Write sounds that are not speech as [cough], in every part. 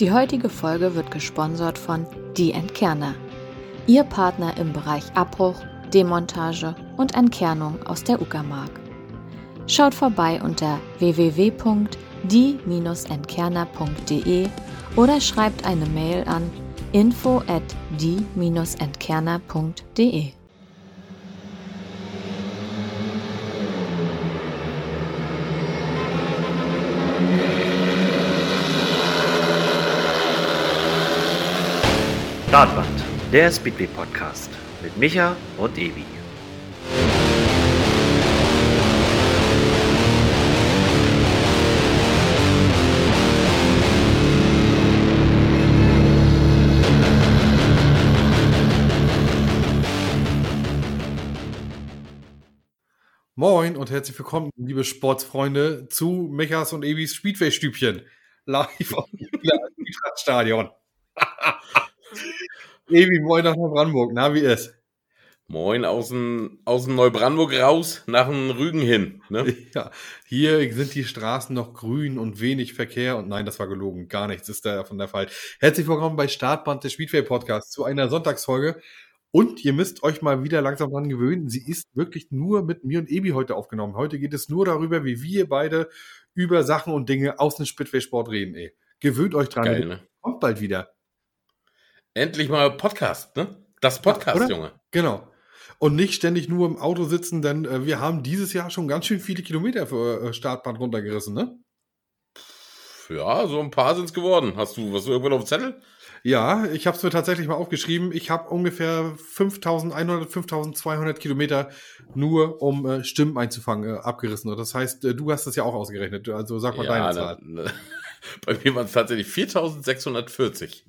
Die heutige Folge wird gesponsert von Die Entkerner. Ihr Partner im Bereich Abbruch, Demontage und Entkernung aus der Uckermark. Schaut vorbei unter www.die-entkerner.de oder schreibt eine Mail an info at die-entkerner.de. Startband, der Speedway Podcast mit Micha und Evi. Moin und herzlich willkommen, liebe Sportsfreunde, zu Mechas und Evis Speedway-Stübchen. Live aus dem Stadion. [laughs] Evi, moin nach Neubrandenburg. Na, wie ist? Moin aus dem, aus dem Neubrandenburg raus nach dem Rügen hin. Ne? [laughs] Ja, hier sind die Straßen noch grün und wenig Verkehr. Und nein, das war gelogen. Gar nichts ist davon der Fall. Herzlich willkommen bei Startband des Speedway Podcasts zu einer Sonntagsfolge. Und ihr müsst euch mal wieder langsam dran gewöhnen. Sie ist wirklich nur mit mir und Ebi heute aufgenommen. Heute geht es nur darüber, wie wir beide über Sachen und Dinge aus dem Speedway-Sport reden. Ey. Gewöhnt euch dran. Geil, ne? Kommt bald wieder. Endlich mal Podcast, ne? Das Podcast, Oder? Junge. Genau. Und nicht ständig nur im Auto sitzen, denn äh, wir haben dieses Jahr schon ganz schön viele Kilometer für äh, Startband runtergerissen, ne? Ja, so ein paar sind's geworden. Hast du was irgendwann auf dem Zettel? Ja, ich habe es mir tatsächlich mal aufgeschrieben. Ich habe ungefähr 5100, 5200 Kilometer nur, um äh, Stimmen einzufangen, äh, abgerissen. Und das heißt, äh, du hast das ja auch ausgerechnet. Also sag mal deine Zahl. ne, ne. [laughs] Bei mir waren es tatsächlich 4640.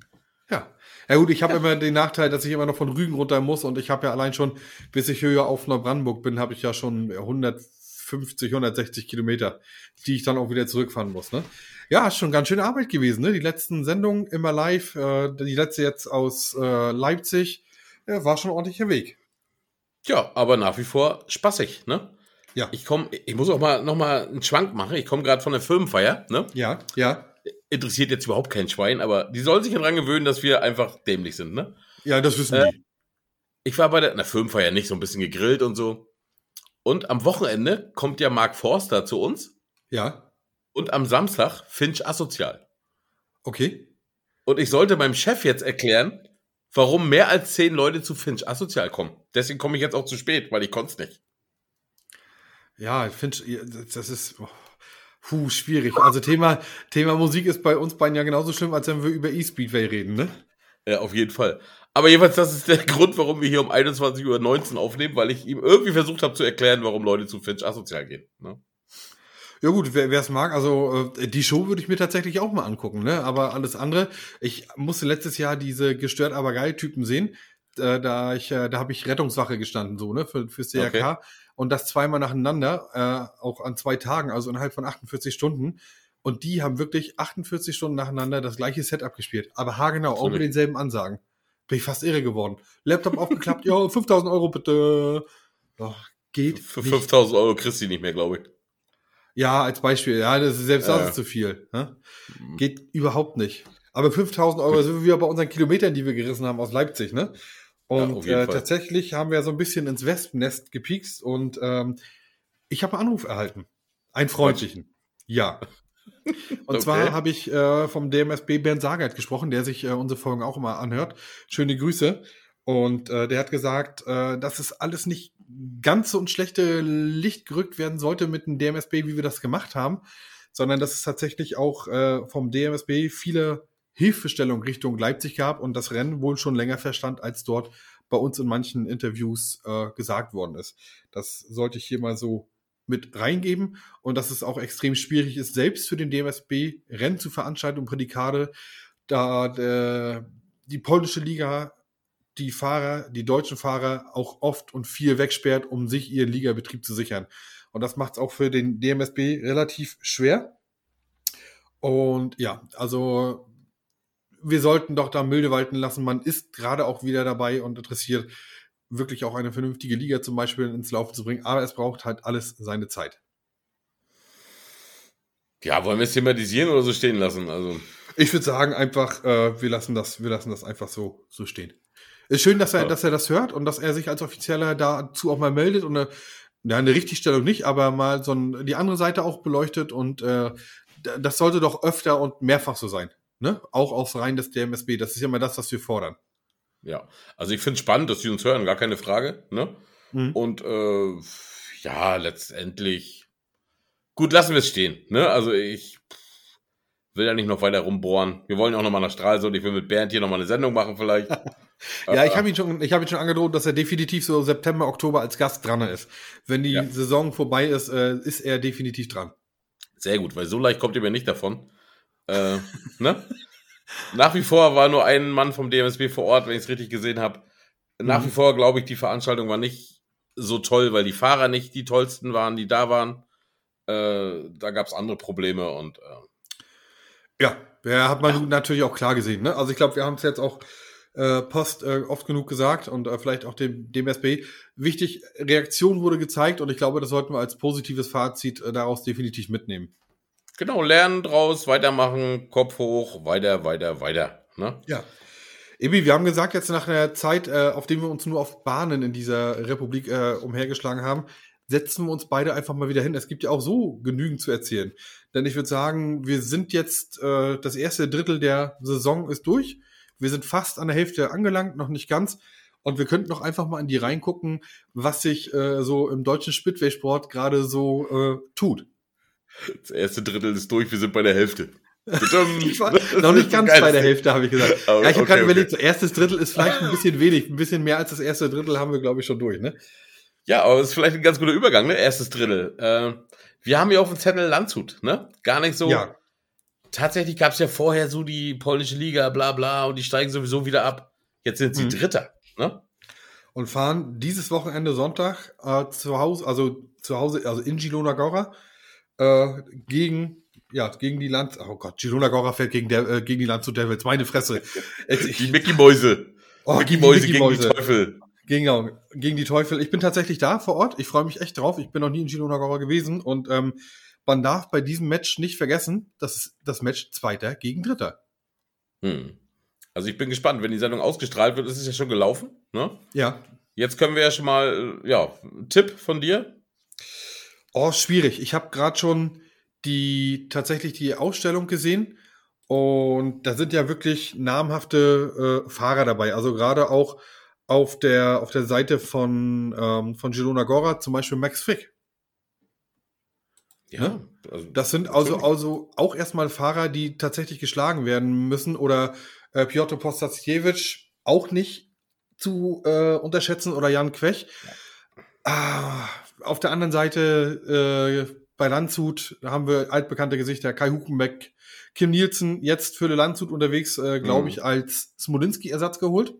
Ja. Ja gut, ich habe immer den Nachteil, dass ich immer noch von Rügen runter muss und ich habe ja allein schon, bis ich höher auf Neubrandenburg bin, habe ich ja schon 150, 160 Kilometer, die ich dann auch wieder zurückfahren muss. Ne? Ja, ist schon ganz schön Arbeit gewesen. Ne? Die letzten Sendungen immer live, äh, die letzte jetzt aus äh, Leipzig, äh, war schon ein ordentlicher Weg. Ja, aber nach wie vor spaßig, ne? Ja. Ich komme, ich muss auch mal noch mal einen Schwank machen. Ich komme gerade von der Firmenfeier, ne? Ja, ja. Interessiert jetzt überhaupt kein Schwein, aber die sollen sich daran gewöhnen, dass wir einfach dämlich sind, ne? Ja, das wissen Äh, die. Ich war bei der, na, Firmenfeier nicht, so ein bisschen gegrillt und so. Und am Wochenende kommt ja Mark Forster zu uns Ja, und am Samstag Finch asozial. okay. Und ich sollte meinem Chef jetzt erklären, warum mehr als zehn Leute zu Finch asozial kommen. Deswegen komme ich jetzt auch zu spät, weil ich konnte es nicht. Ja, finde, das ist oh, puh, schwierig. Also Thema, Thema Musik ist bei uns beiden ja genauso schlimm, als wenn wir über E-Speedway reden, ne? Ja, auf jeden Fall. Aber jedenfalls, das ist der [laughs] Grund, warum wir hier um 21.19 Uhr aufnehmen, weil ich ihm irgendwie versucht habe zu erklären, warum Leute zu Finch asozial gehen. Ne? Ja gut, wer es mag, also äh, die Show würde ich mir tatsächlich auch mal angucken, ne? Aber alles andere, ich musste letztes Jahr diese gestört aber geil Typen sehen. Äh, da ich, äh, da habe ich Rettungswache gestanden, so, ne, für, fürs DRK. Okay. Und das zweimal nacheinander, äh, auch an zwei Tagen, also innerhalb von 48 Stunden. Und die haben wirklich 48 Stunden nacheinander das gleiche Set abgespielt. Aber haargenau, auch mit denselben Ansagen. Bin ich fast irre geworden. Laptop aufgeklappt, [laughs] ja, 5000 Euro bitte. Doch, geht Für nicht. 5000 Euro kriegst du nicht mehr, glaube ich. Ja, als Beispiel. Ja, das ist, selbst das ist zu viel. Ne? Mhm. Geht überhaupt nicht. Aber 5000 Euro sind wir bei unseren Kilometern, die wir gerissen haben aus Leipzig, ne? Und jeden äh, tatsächlich haben wir so ein bisschen ins Wespennest gepiekst und ähm, ich habe einen Anruf erhalten. Einen freundlichen. Ja. [laughs] Und Okay. zwar habe ich äh, vom DMSB Bernd Sagert gesprochen, der sich äh, unsere Folgen auch immer anhört. Schöne Grüße. Und äh, der hat gesagt, äh, dass es alles nicht ganz so ins schlechte Licht gerückt werden sollte mit dem DMSB, wie wir das gemacht haben, sondern dass es tatsächlich auch äh, vom DMSB viele Hilfestellungen Richtung Leipzig gab und das Rennen wohl schon länger verstand, als dort bei uns in manchen Interviews äh, gesagt worden ist. Das sollte ich hier mal so mit reingeben und dass es auch extrem schwierig ist, selbst für den DMSB Rennen zu veranstalten und Prädikate, da der, die polnische Liga die Fahrer, die deutschen Fahrer auch oft und viel wegsperrt, um sich ihren Ligabetrieb zu sichern. Und das macht es auch für den DMSB relativ schwer. Und ja, also wir sollten doch da milde walten lassen. Man ist gerade auch wieder dabei und interessiert, wirklich auch eine vernünftige Liga zum Beispiel ins Laufen zu bringen. Aber es braucht halt alles seine Zeit. Ja, wollen wir es thematisieren oder so stehen lassen? Also, Ich würde sagen, einfach, äh, wir lassen das, wir lassen das einfach so, so stehen. Ist schön, dass er, Ja. dass er das hört und dass er sich als Offizieller dazu auch mal meldet und eine, ja, eine Richtigstellung nicht, aber mal so ein, die andere Seite auch beleuchtet und äh, das sollte doch öfter und mehrfach so sein. Ne? Auch aus Reihen des DMSB. Das ist ja mal das, was wir fordern. Ja, also ich finde es spannend, dass die uns hören, gar keine Frage. Ne? Mhm. Und äh, ja, letztendlich. Gut, lassen wir es stehen. Ne? Also ich will ja nicht noch weiter rumbohren. Wir wollen auch noch mal nach Stralsund. Ich will mit Bernd hier noch mal eine Sendung machen vielleicht. [laughs] Ja, ich habe ihn schon, ich habe ihn schon angedroht, dass er definitiv so September, Oktober als Gast dran ist. Wenn die Ja. Saison vorbei ist, äh, ist er definitiv dran. Sehr gut, weil so leicht kommt ihr mir nicht davon. Äh, ne? Nach wie vor war nur ein Mann vom DMSB vor Ort, wenn ich es richtig gesehen habe. Nach Mhm. wie vor glaube ich, die Veranstaltung war nicht so toll, weil die Fahrer nicht die tollsten waren, die da waren. Äh, da gab es andere Probleme und äh, Ja, ja hat man natürlich auch klar gesehen. Ne? Also ich glaube, wir haben es jetzt auch äh, Post äh, oft genug gesagt und äh, vielleicht auch dem, dem SB. Wichtig, Reaktion wurde gezeigt und ich glaube, das sollten wir als positives Fazit äh, daraus definitiv mitnehmen. Genau, lernen draus, weitermachen, Kopf hoch, weiter, weiter, weiter. Ne? Ja. Ebi, wir haben gesagt, jetzt nach einer Zeit, äh, auf dem wir uns nur auf Bahnen in dieser Republik äh, umhergeschlagen haben, setzen wir uns beide einfach mal wieder hin. Es gibt ja auch so genügend zu erzählen. Denn ich würde sagen, wir sind jetzt, äh, das erste Drittel der Saison ist durch. Wir sind fast an der Hälfte angelangt, noch nicht ganz. Und wir könnten noch einfach mal in die reingucken, was sich äh, so im deutschen Speedway-Sport gerade so äh, tut. Das erste Drittel ist durch, wir sind bei der Hälfte. [laughs] Ich war noch nicht [laughs] ganz bei der Hälfte, habe ich gesagt. Aber ja, ich habe okay, gerade okay. überlegt, so erstes Drittel ist vielleicht ein bisschen wenig. Ein bisschen mehr als das erste Drittel haben wir, glaube ich, schon durch. Ne? Ja, aber es ist vielleicht ein ganz guter Übergang, ne? Erstes Drittel. Äh, wir haben ja auf dem Zettel Landshut, ne? Gar nicht so. Ja. Tatsächlich gab es ja vorher so die polnische Liga, bla bla, und die steigen sowieso wieder ab. Jetzt sind sie Mhm. Dritter, ne? Und fahren dieses Wochenende Sonntag äh, zu Hause, also zu Hause, also in Girona Gora, äh, gegen, ja, gegen die Land, oh Gott, Girona Gora fährt gegen, der, äh, gegen die Landshut Devils. Meine Fresse. Die Mickey Mäuse. oh, Mickey Mäuse Mickey gegen Mäuse. die Teufel. Gegen, gegen die Teufel. Ich bin tatsächlich da vor Ort. Ich freue mich echt drauf. Ich bin noch nie in Girona Gora gewesen und ähm, man darf bei diesem Match nicht vergessen, das ist das Match Zweiter gegen Dritter. Hm. Also ich bin gespannt, wenn die Sendung ausgestrahlt wird, ist es ja schon gelaufen, ne? Ja. Jetzt können wir ja schon mal, äh, ja, Tipp von dir. Oh, schwierig. Ich habe gerade schon die tatsächlich die Ausstellung gesehen und da sind ja wirklich namhafte äh, Fahrer dabei. Also gerade auch auf der auf der Seite von ähm, von Girona Gora zum Beispiel Max Frick. Ja, also, Das sind also also auch erstmal Fahrer, die tatsächlich geschlagen werden müssen oder äh, Piotr Postasiewicz auch nicht zu äh, unterschätzen oder Jan Quech. Ah, auf der anderen Seite äh, bei Landshut haben wir altbekannte Gesichter, Kai Huckenbeck, Kim Nielsen, jetzt für Landshut unterwegs, äh, glaube Mhm. ich, als Smolinski-Ersatz geholt.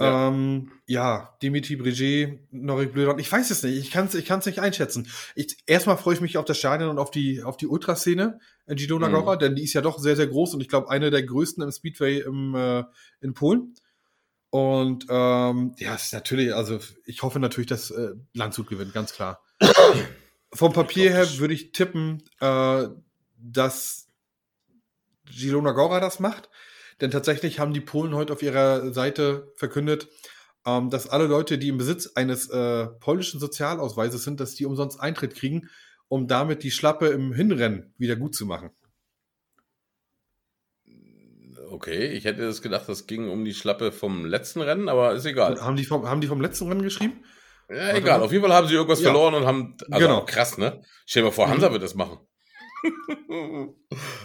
Ja. Ähm, ja Dimitri Brigier, Norik Blödon, ich weiß es nicht, ich kann es ich kann's nicht einschätzen. Ich, erstmal freue ich mich auf das Stadion und auf die, auf die Ultraszene in Gidona Mhm. Denn die ist ja doch sehr, sehr groß und ich glaube, eine der größten im Speedway im, äh, in Polen. Und ähm, ja, es ist natürlich, also ich hoffe natürlich, dass äh, Landshut gewinnt, ganz klar. Vom Papier her würde ich tippen, äh, dass Girona Gora das macht. Denn tatsächlich haben die Polen heute auf ihrer Seite verkündet, ähm, dass alle Leute, die im Besitz eines äh, polnischen Sozialausweises sind, dass die umsonst Eintritt kriegen, um damit die Schlappe im Hinrennen wieder gut zu machen. Okay, ich hätte das gedacht, das ging um die Schlappe vom letzten Rennen, aber ist egal. Haben die, vom, haben die vom letzten Rennen geschrieben? Ja, Warte egal. mal. Auf jeden Fall haben sie irgendwas Ja. verloren und haben, also Genau. krass, ne? Stell dir mal vor, Mhm. Hansa wird das machen. [laughs]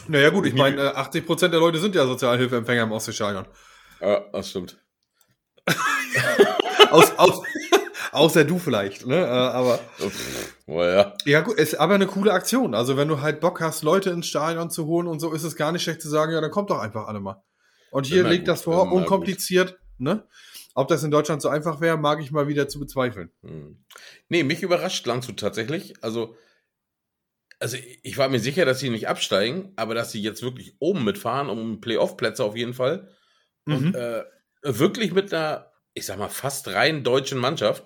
Naja gut, ich meine, [laughs] äh, 80% der Leute sind ja Sozialhilfeempfänger im Ostseestadion. Ja, das stimmt. [laughs] Aus, aus, außer du vielleicht, ne? Äh, aber oh ja. ja gut, ist aber eine coole Aktion. Also wenn du halt Bock hast, Leute ins Stadion zu holen und so, ist es gar nicht schlecht zu sagen, ja, dann kommt doch einfach alle mal. Und hier Immer legt gut, das vor, immer unkompliziert, ne? Ob das in Deutschland so einfach wäre, mag ich mal wieder zu bezweifeln. Hm. Nee, mich überrascht Landshut tatsächlich. Also, also ich war mir sicher, dass sie nicht absteigen, aber dass sie jetzt wirklich oben mitfahren, um Playoff-Plätze auf jeden Fall. Und Mhm. äh, wirklich mit einer, ich sag mal, fast rein deutschen Mannschaft.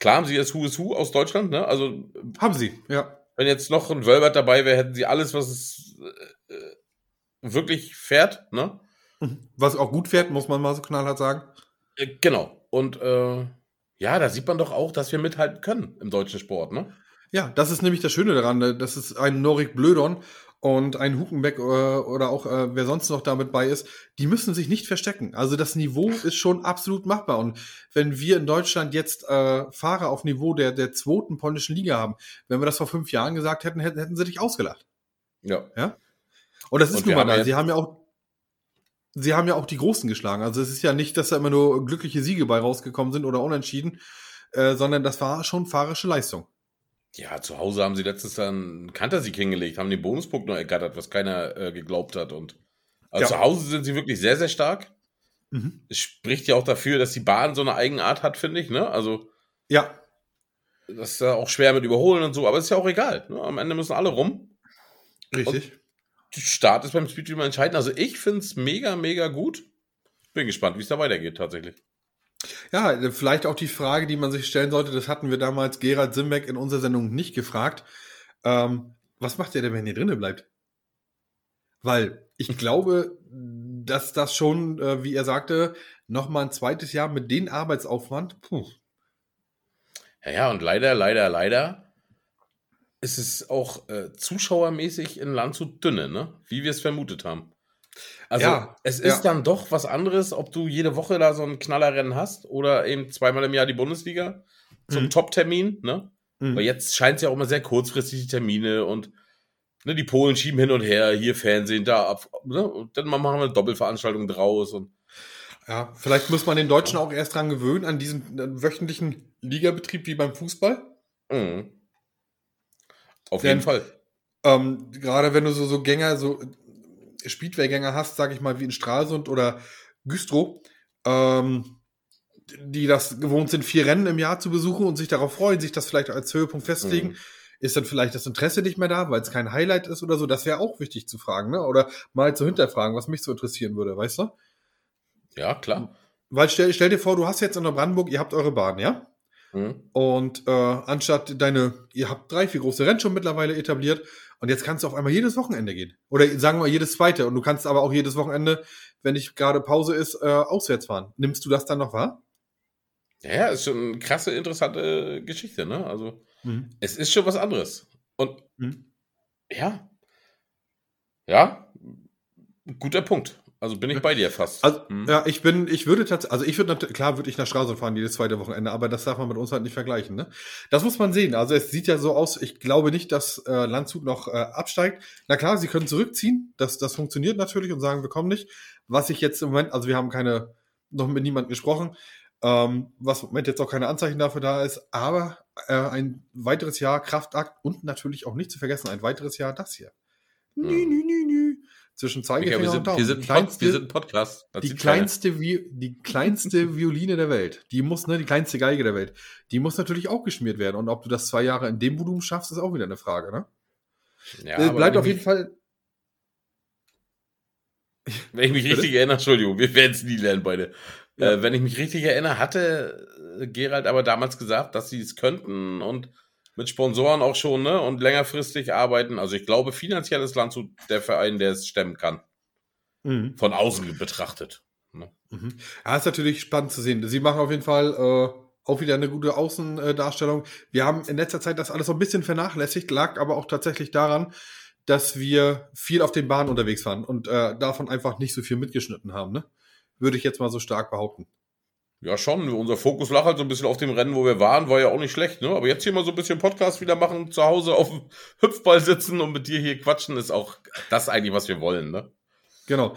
Klar haben sie das Who is Who aus Deutschland, ne? Also, Haben sie, ja. wenn jetzt noch ein Wölbert dabei wäre, hätten sie alles, was es äh, wirklich fährt, ne? Was auch gut fährt, muss man mal so knallhart sagen. Äh, Genau. Und äh, ja, da sieht man doch auch, dass wir mithalten können im deutschen Sport, ne? Ja, das ist nämlich das Schöne daran. ne? Das ist ein Norik Blödon und ein Hukenbeck äh, oder auch äh, wer sonst noch damit bei ist. Die müssen sich nicht verstecken. Also das Niveau ist schon absolut machbar. Und wenn wir in Deutschland jetzt äh, Fahrer auf Niveau der, der zweiten polnischen Liga haben, wenn wir das vor fünf Jahren gesagt hätten, hätten, hätten sie dich ausgelacht. Ja. Und das ist Und nun mal da. ja- Sie haben ja auch Sie haben ja auch die Großen geschlagen. Also es ist ja nicht, dass da immer nur glückliche Siege bei rausgekommen sind oder unentschieden, äh, sondern das war schon fahrische Leistung. Ja, zu Hause haben sie letztes Jahr einen Kantersieg hingelegt, haben den Bonuspunkt noch ergattert, was keiner äh, geglaubt hat. Und also Ja. zu Hause sind sie wirklich sehr, sehr stark. Mhm. Es spricht ja auch dafür, dass die Bahn so eine Eigenart hat, finde ich. Ne? Also Ja, das ist ja auch schwer mit überholen und so, aber ist ja auch egal. Ne? Am Ende müssen alle rum. richtig. Der Start ist beim Speed immer entscheidend. Also ich finde es mega, mega gut. Bin gespannt, wie es da weitergeht tatsächlich. Ja, vielleicht auch die Frage, die man sich stellen sollte, das hatten wir damals Gerald Simbeck in unserer Sendung nicht gefragt. Ähm, was macht ihr denn, wenn ihr drinnen bleibt? Weil ich [laughs] glaube, dass das schon, äh, wie er sagte, noch mal ein zweites Jahr mit dem Arbeitsaufwand, puh, Ja, ja, und leider, leider, leider ist es auch äh, zuschauermäßig in Landshut dünne, ne? Wie wir es vermutet haben. Also Ja, es ist ja. dann doch was anderes, ob du jede Woche da so ein Knallerrennen hast oder eben zweimal im Jahr die Bundesliga zum Mhm. Top-Termin, ne? Mhm. Weil jetzt scheint es ja auch immer sehr kurzfristig die Termine und ne, die Polen schieben hin und her, hier Fernsehen, da ab, ne? Und dann machen wir eine Doppelveranstaltung draus und Ja, vielleicht muss man den Deutschen auch erst dran gewöhnen, an diesen wöchentlichen Ligabetrieb wie beim Fußball. mhm. auf Denn- jeden Fall. Ähm, gerade wenn du so, so Gänger, so Speedway-Gänger hast, sag ich mal, wie in Stralsund oder Güstrow, ähm, die das gewohnt sind, vier Rennen im Jahr zu besuchen und sich darauf freuen, sich das vielleicht als Höhepunkt festlegen, Mhm. ist dann vielleicht das Interesse nicht mehr da, weil es kein Highlight ist oder so. Das wäre auch wichtig zu fragen, ne? Oder mal zu hinterfragen, was mich so interessieren würde, weißt du? Ja, klar. Weil stell, stell dir vor, du hast jetzt in der Brandenburg, ihr habt eure Bahn, ja? Mhm. Und äh, anstatt deine, ihr habt drei, vier große Rennen schon mittlerweile etabliert und jetzt kannst du auf einmal jedes Wochenende gehen. Oder sagen wir mal jedes zweite. Und du kannst aber auch jedes Wochenende, wenn nicht gerade Pause ist, äh, auswärts fahren. Nimmst du das dann noch wahr? Ja, ist schon eine krasse, interessante Geschichte, ne? Also, es ist schon was anderes. Und Mhm. ja, ja, guter Punkt. Also bin ich bei dir fast. Also, Mhm. ja, ich bin, ich würde tatsächlich, also ich würde natürlich, klar würde ich nach Stralsund fahren jedes zweite Wochenende, aber das darf man mit uns halt nicht vergleichen, ne? Das muss man sehen. Also es sieht ja so aus, ich glaube nicht, dass äh, Landshut noch äh, absteigt. Na klar, sie können zurückziehen, das, das funktioniert natürlich und sagen, wir kommen nicht. Was ich jetzt im Moment, also wir haben keine, noch mit niemandem gesprochen, ähm, was im Moment jetzt auch keine Anzeichen dafür da ist, aber äh, ein weiteres Jahr Kraftakt und natürlich auch nicht zu vergessen, ein weiteres Jahr das hier. Nü, Mhm. nü, nü, nü. Zwischen Zeigefinger wir, und sind, Daumen. wir, sind Pod, wir kleinste- sind Podcast. Das die kleinste, Vi die kleinste [laughs] Violine der Welt, die muss, ne, die kleinste Geige der Welt, die muss natürlich auch geschmiert werden. Und ob du das zwei Jahre in dem Volumen schaffst, ist auch wieder eine Frage, ne? Ja, Äh, bleibt auf jeden Fall. [laughs] Wenn ich mich richtig erinnere, Entschuldigung, wir werden es nie lernen beide. Ja. Äh, wenn ich mich richtig erinnere, hatte äh, Gerald aber damals gesagt, dass sie es könnten und mit Sponsoren auch schon, ne? Und längerfristig arbeiten. Also ich glaube, finanziell ist Landshut der Verein, der es stemmen kann. Mhm. Von außen betrachtet. Ne? Mhm. Ja, ist natürlich spannend zu sehen. Sie machen auf jeden Fall äh, auch wieder eine gute Außendarstellung. Wir haben in letzter Zeit das alles so ein bisschen vernachlässigt, lag aber auch tatsächlich daran, dass wir viel auf den Bahnen unterwegs waren und äh, davon einfach nicht so viel mitgeschnitten haben, ne? Würde ich jetzt mal so stark behaupten. Ja, schon. Unser Fokus lag halt so ein bisschen auf dem Rennen, wo wir waren, war ja auch nicht schlecht, ne? Aber jetzt hier mal so ein bisschen Podcast wieder machen, zu Hause auf dem [laughs] Hüpfball sitzen und mit dir hier quatschen, ist auch das eigentlich, was wir wollen, ne? Genau.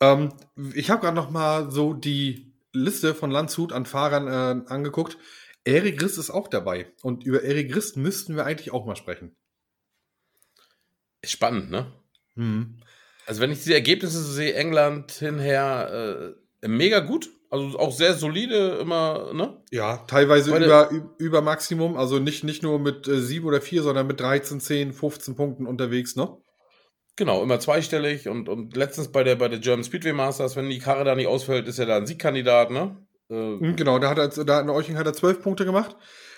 Ähm, ich habe gerade noch mal so die Liste von Landshut an Fahrern äh, angeguckt. Erik Rist ist auch dabei. Und über Erik Rist müssten wir eigentlich auch mal sprechen. Ist spannend, ne? Mhm. Also wenn ich diese Ergebnisse sehe, England hinher, äh, mega gut. Also auch sehr solide, immer, ne? Ja, teilweise Meine- über, über Maximum. Also nicht, nicht nur mit äh, 7 oder 4, sondern mit 13, 10, 15 Punkten unterwegs, ne? Genau, immer zweistellig und, und letztens bei der, bei der German Speedway Masters, wenn die Karre da nicht ausfällt, ist er da ein Siegkandidat, ne? Äh, Mhm, Genau, da hat er, da in Euching hat er 12 Punkte gemacht.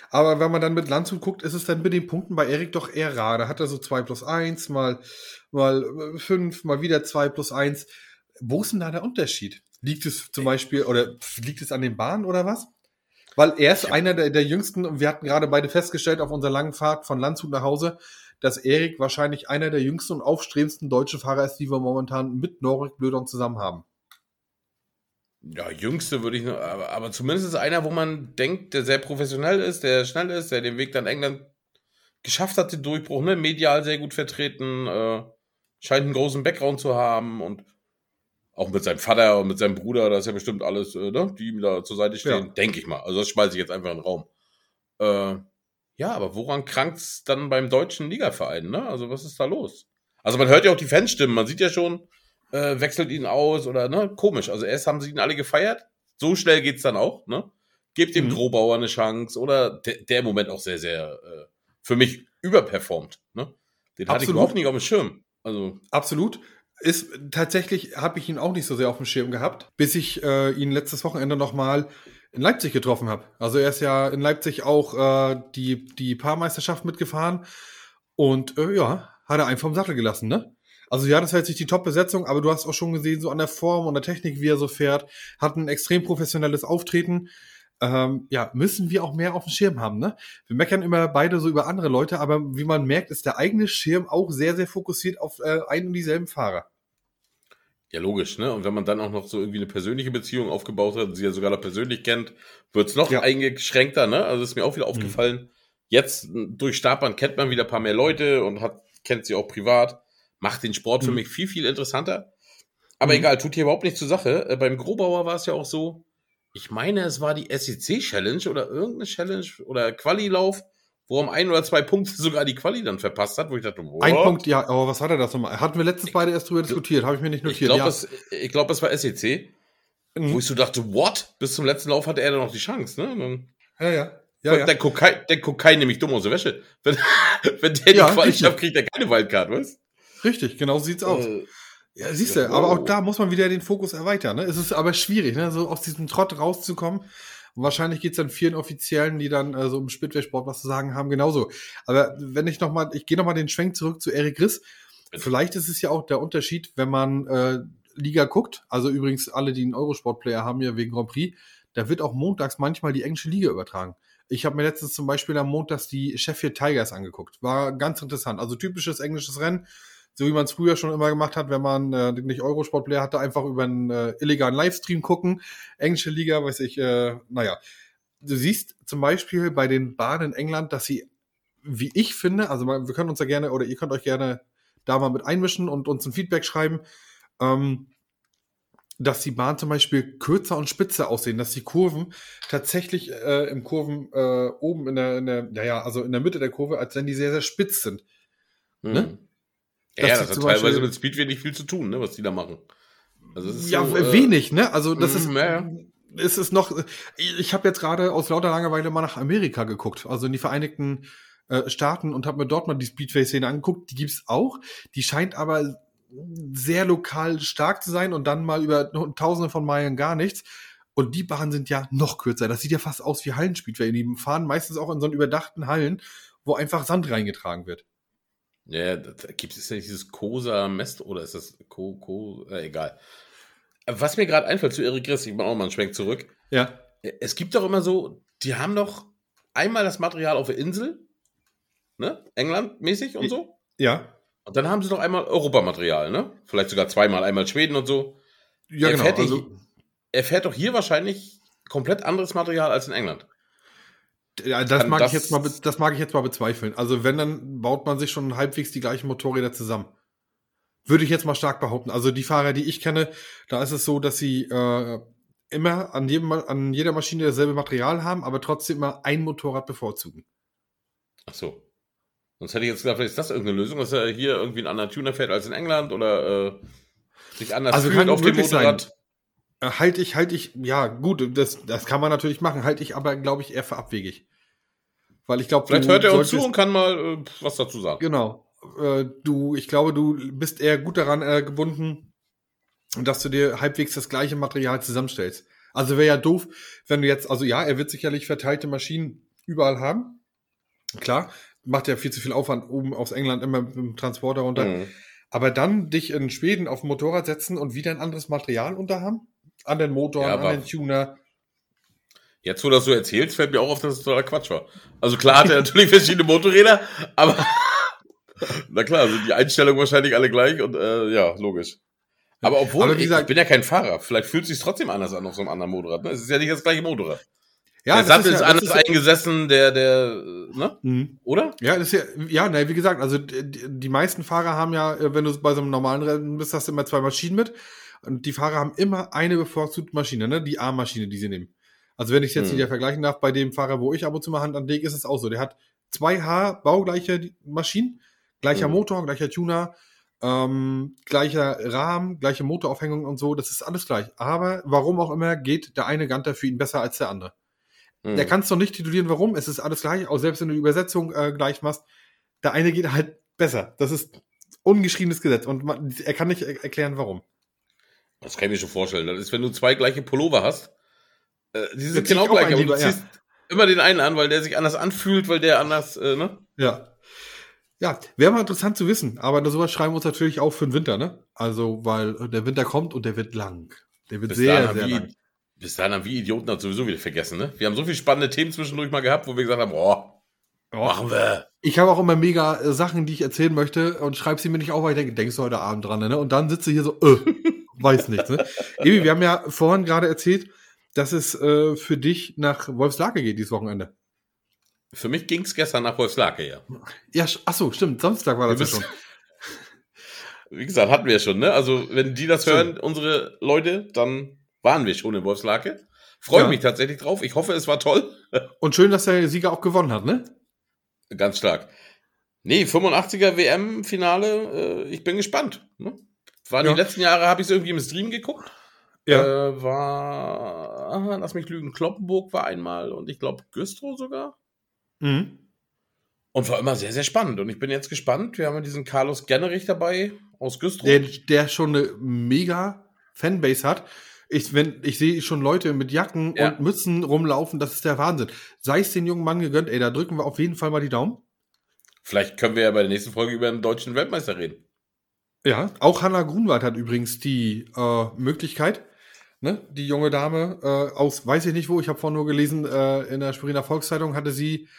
Aber wenn man dann mit Landshut guckt, ist es dann mit den Punkten bei Erik doch eher rar. Da hat er so 2 plus 1, mal, mal 5, mal wieder 2 plus 1. Wo ist denn da der Unterschied? Liegt es zum Beispiel, oder liegt es an den Bahnen oder was? Weil er ist einer der, der jüngsten, und wir hatten gerade beide festgestellt auf unserer langen Fahrt von Landshut nach Hause, dass Erik wahrscheinlich einer der jüngsten und aufstrebendsten deutschen Fahrer ist, die wir momentan mit Norik Blödon zusammen haben. Ja, jüngste würde ich noch, aber, aber zumindest einer, wo man denkt, der sehr professionell ist, der schnell ist, der den Weg dann England geschafft hat, den Durchbruch, ne? medial sehr gut vertreten, äh, scheint einen großen Background zu haben und auch mit seinem Vater und mit seinem Bruder, da ist ja bestimmt alles, äh, ne? die ihm da zur Seite stehen, ja. denke ich mal. Also das schmeiße ich jetzt einfach in den Raum. Äh, ja, aber woran krankt's dann beim deutschen Ligaverein, ne? Also was ist da los? Also man hört ja auch die Fanstimmen, man sieht ja schon, äh, wechselt ihn aus oder ne, komisch. Also erst haben sie ihn alle gefeiert, so schnell geht's dann auch, ne? Gebt dem mhm. Grobauer eine Chance oder der, der im Moment auch sehr, sehr äh, für mich überperformt, ne? Den Absolut. hatte ich überhaupt nicht auf dem Schirm. Also Absolut. Ist tatsächlich habe ich ihn auch nicht so sehr auf dem Schirm gehabt, bis ich äh, ihn letztes Wochenende nochmal in Leipzig getroffen habe. Also er ist ja in Leipzig auch äh, die die Paarmeisterschaft mitgefahren und äh, ja, hat er einen vom Sattel gelassen, ne? Also ja, das war jetzt nicht die Top-Besetzung, aber du hast auch schon gesehen, so an der Form und der Technik, wie er so fährt, hat ein extrem professionelles Auftreten. Ähm, ja, müssen wir auch mehr auf dem Schirm haben, ne? Wir meckern immer beide so über andere Leute, aber wie man merkt, ist der eigene Schirm auch sehr, sehr fokussiert auf äh, einen und dieselben Fahrer. Ja, logisch, ne? Und wenn man dann auch noch so irgendwie eine persönliche Beziehung aufgebaut hat, sie ja sogar noch persönlich kennt, wird's noch ja. eingeschränkter, ne? Also ist mir auch wieder mhm. aufgefallen. Mhm. Jetzt durch Startbahn kennt man wieder ein paar mehr Leute und hat, kennt sie auch privat macht den Sport für mhm. mich viel, viel interessanter. Aber mhm. egal, tut hier überhaupt nichts zur Sache. Äh, beim Grobauer war es ja auch so, ich meine, es war die SEC-Challenge oder irgendeine Challenge oder Quali-Lauf, wo er um ein oder zwei Punkte sogar die Quali dann verpasst hat, wo ich dachte, wow. Ein Punkt, ja, aber was hat er das nochmal? Hatten wir letztens beide erst drüber diskutiert, habe ich mir nicht notiert. Ich glaube, ja. es, glaub, es war SEC, mhm. wo ich so dachte, what? Bis zum letzten Lauf hatte er dann noch die Chance, ne? Dann, ja, ja. Ja, ja. Der, kein, der kein nämlich dumm aus der Wäsche. [laughs] Wenn, wenn der die ja, Quali schafft, kriegt er keine Wildcard, weißt Richtig, genau so sieht's aus. Äh, ja, siehst du, aber auch da muss man wieder den Fokus erweitern. Ne? Es ist aber schwierig, ne? so aus diesem Trott rauszukommen. Und wahrscheinlich geht's dann vielen Offiziellen, die dann äh, so im Spitway-Sport was zu sagen haben, genauso. Aber wenn ich nochmal, ich gehe nochmal den Schwenk zurück zu Eric Riss. Vielleicht ist es ja auch der Unterschied, wenn man äh, Liga guckt. Also übrigens alle, die einen Eurosport-Player haben, ja wegen Grand Prix. Da wird auch montags manchmal die englische Liga übertragen. Ich habe mir letztens zum Beispiel am Montag die Sheffield Tigers angeguckt. War ganz interessant. Also typisches englisches Rennen so wie man es früher schon immer gemacht hat, wenn man äh, nicht Eurosport-Player hatte, einfach über einen äh, illegalen Livestream gucken. Englische Liga, weiß ich, äh, naja. Du siehst zum Beispiel bei den Bahnen in England, dass sie, wie ich finde, also wir können uns ja gerne, oder ihr könnt euch gerne da mal mit einmischen und uns ein Feedback schreiben, ähm, dass die Bahnen zum Beispiel kürzer und spitzer aussehen, dass die Kurven tatsächlich äh, im Kurven äh, oben in der, in der, naja, also in der Mitte der Kurve, als wenn die sehr, sehr spitz sind. Mhm. Ne? Ja, ja das hat teilweise Beispiel, mit Speedway nicht viel zu tun, ne, was die da machen. Also ja, so, äh, wenig, ne? Also das ist, mhm, ja. ist es noch. Ich habe jetzt gerade aus lauter Langeweile mal nach Amerika geguckt, also in die Vereinigten äh, Staaten und habe mir dort mal die Speedway-Szene angeguckt. Die gibt's auch. Die scheint aber sehr lokal stark zu sein und dann mal über Tausende von Meilen gar nichts. Und die Bahnen sind ja noch kürzer. Das sieht ja fast aus wie Hallenspeedway. Die fahren meistens auch in so einen überdachten Hallen, wo einfach Sand reingetragen wird. Ja, da gibt es ja dieses Cosa Mest oder ist das Co, Co, äh, egal. Was mir gerade einfällt zu Erik Griss, ich mache auch mal einen Schwenk zurück. Ja. Es gibt doch immer so, die haben doch einmal das Material auf der Insel, ne? England mäßig und so. Ja. Und dann haben sie noch einmal Europamaterial, ne? Vielleicht sogar zweimal, einmal Schweden und so. Ja, er genau. Also, er fährt doch hier wahrscheinlich komplett anderes Material als in England. Ja, das mag das ich jetzt mal, das mag ich jetzt mal bezweifeln. Also wenn, dann baut man sich schon halbwegs die gleichen Motorräder zusammen. Würde ich jetzt mal stark behaupten. Also die Fahrer, die ich kenne, da ist es so, dass sie äh, immer an, jedem, an jeder Maschine dasselbe Material haben, aber trotzdem immer ein Motorrad bevorzugen. Ach so. Sonst hätte ich jetzt gedacht, vielleicht ist das irgendeine Lösung, dass er hier irgendwie einen anderen Tuner fährt als in England oder äh, sich anders also fühlt auf dem Motorrad. Sein. Äh, halte ich, halte ich, ja, gut, das, das kann man natürlich machen, halte ich aber, glaube ich, eher für abwegig. Weil ich glaube, vielleicht hört er uns zu und kann mal äh, was dazu sagen. Genau. Äh, du, ich glaube, du bist eher gut daran äh, gebunden, dass du dir halbwegs das gleiche Material zusammenstellst. Also wäre ja doof, wenn du jetzt, also ja, er wird sicherlich verteilte Maschinen überall haben. Klar, macht ja viel zu viel Aufwand oben aus England immer mit dem Transporter runter. Mhm. Aber dann dich in Schweden auf ein Motorrad setzen und wieder ein anderes Material unterhaben? An den Motor, Ja, an den Tuner. Jetzt, wo das so erzählst, fällt mir auch auf, dass es totaler Quatsch war. Also klar hat er natürlich [laughs] verschiedene Motorräder, aber [laughs] na klar, sind die Einstellungen wahrscheinlich alle gleich und äh, ja, logisch. Aber obwohl, Aber wie ich, gesagt- ich bin ja kein Fahrer, vielleicht fühlt es sich trotzdem anders an auf so einem anderen Motorrad. Ne? Es ist ja nicht das gleiche Motorrad. Ja, der Sattel ist, ja- das anders ist eingesessen, der, der, ne? Mhm. Oder? Ja, das ist ja, ja, ne, wie gesagt, also die, die meisten Fahrer haben ja, äh, wenn du bei so einem normalen Rennen bist, hast du immer zwei Maschinen mit. Und die Fahrer haben immer eine bevorzugte Maschine, ne? Die A-Maschine, die sie nehmen. Also wenn ich jetzt Hm. wieder vergleichen darf, bei dem Fahrer, wo ich ab und zu mal Hand anlege, ist es auch so. Der hat zwei H baugleiche Maschinen, gleicher Hm. Motor, gleicher Tuner, ähm, gleicher Rahmen, gleiche Motoraufhängung und so. Das ist alles gleich. Aber warum auch immer geht der eine Ganter für ihn besser als der andere. Hm. Der kannst doch nicht titulieren, warum. Es ist alles gleich, auch selbst wenn du die Übersetzung äh, gleich machst. Der eine geht halt besser. Das ist ungeschriebenes Gesetz und man, er kann nicht er erklären, warum. Das kann ich mir schon vorstellen. Das ist, wenn du zwei gleiche Pullover hast, äh, die sind genau gleich, aber du lieber, ja. ziehst immer den einen an, weil der sich anders anfühlt, weil der anders, äh, ne? Ja. Ja, wäre mal interessant zu wissen, aber sowas schreiben wir uns natürlich auch für den Winter, ne? Also, weil der Winter kommt und der wird lang. Der wird Bis sehr, sehr lang. bis dahin haben wir Idioten das sowieso wieder vergessen, ne? Wir haben so viele spannende Themen zwischendurch mal gehabt, wo wir gesagt haben, boah, machen wir. Ich habe auch immer mega äh, Sachen, die ich erzählen möchte und schreibe sie mir nicht auf, weil ich denke, denkst du heute Abend dran, ne? Und dann sitze ich hier so, äh, [laughs] weiß nichts, ne? Ebi, wir haben ja vorhin gerade erzählt, dass es äh, für dich nach Wolfslake geht dieses Wochenende. Für mich ging's gestern nach Wolfslake, ja. Ja, ach so, stimmt. Samstag war das ja schon. Wie gesagt, hatten wir schon, ne? Also, wenn die das Stimmt. hören, unsere Leute, dann waren wir schon in Wolfslake. Freue Ja. mich tatsächlich drauf. Ich hoffe, es war toll. Und schön, dass der Sieger auch gewonnen hat, ne? Ganz stark. Nee, 85er WM-Finale, äh, ich bin gespannt. Ne? Waren Ja. die letzten Jahre, habe ich es irgendwie im Stream geguckt. Ja. Äh, war, aha, lass mich lügen, Kloppenburg war einmal und ich glaube Güstrow sogar. Mhm. Und war immer sehr, sehr spannend. Und ich bin jetzt gespannt. Wir haben ja diesen Carlos Gennerich dabei aus Güstrow. Der, der schon eine mega Fanbase hat. Ich, wenn, ich sehe schon Leute mit Jacken Ja. und Mützen rumlaufen, das ist der Wahnsinn. Sei es den jungen Mann gegönnt, ey, da drücken wir auf jeden Fall mal die Daumen. Vielleicht können wir ja bei der nächsten Folge über einen deutschen Weltmeister reden. Ja, auch Hanna Grunwald hat übrigens die äh, Möglichkeit, ne, die junge Dame äh, aus, weiß ich nicht wo, ich habe vorhin nur gelesen, äh, in der Schweriner Volkszeitung hatte sie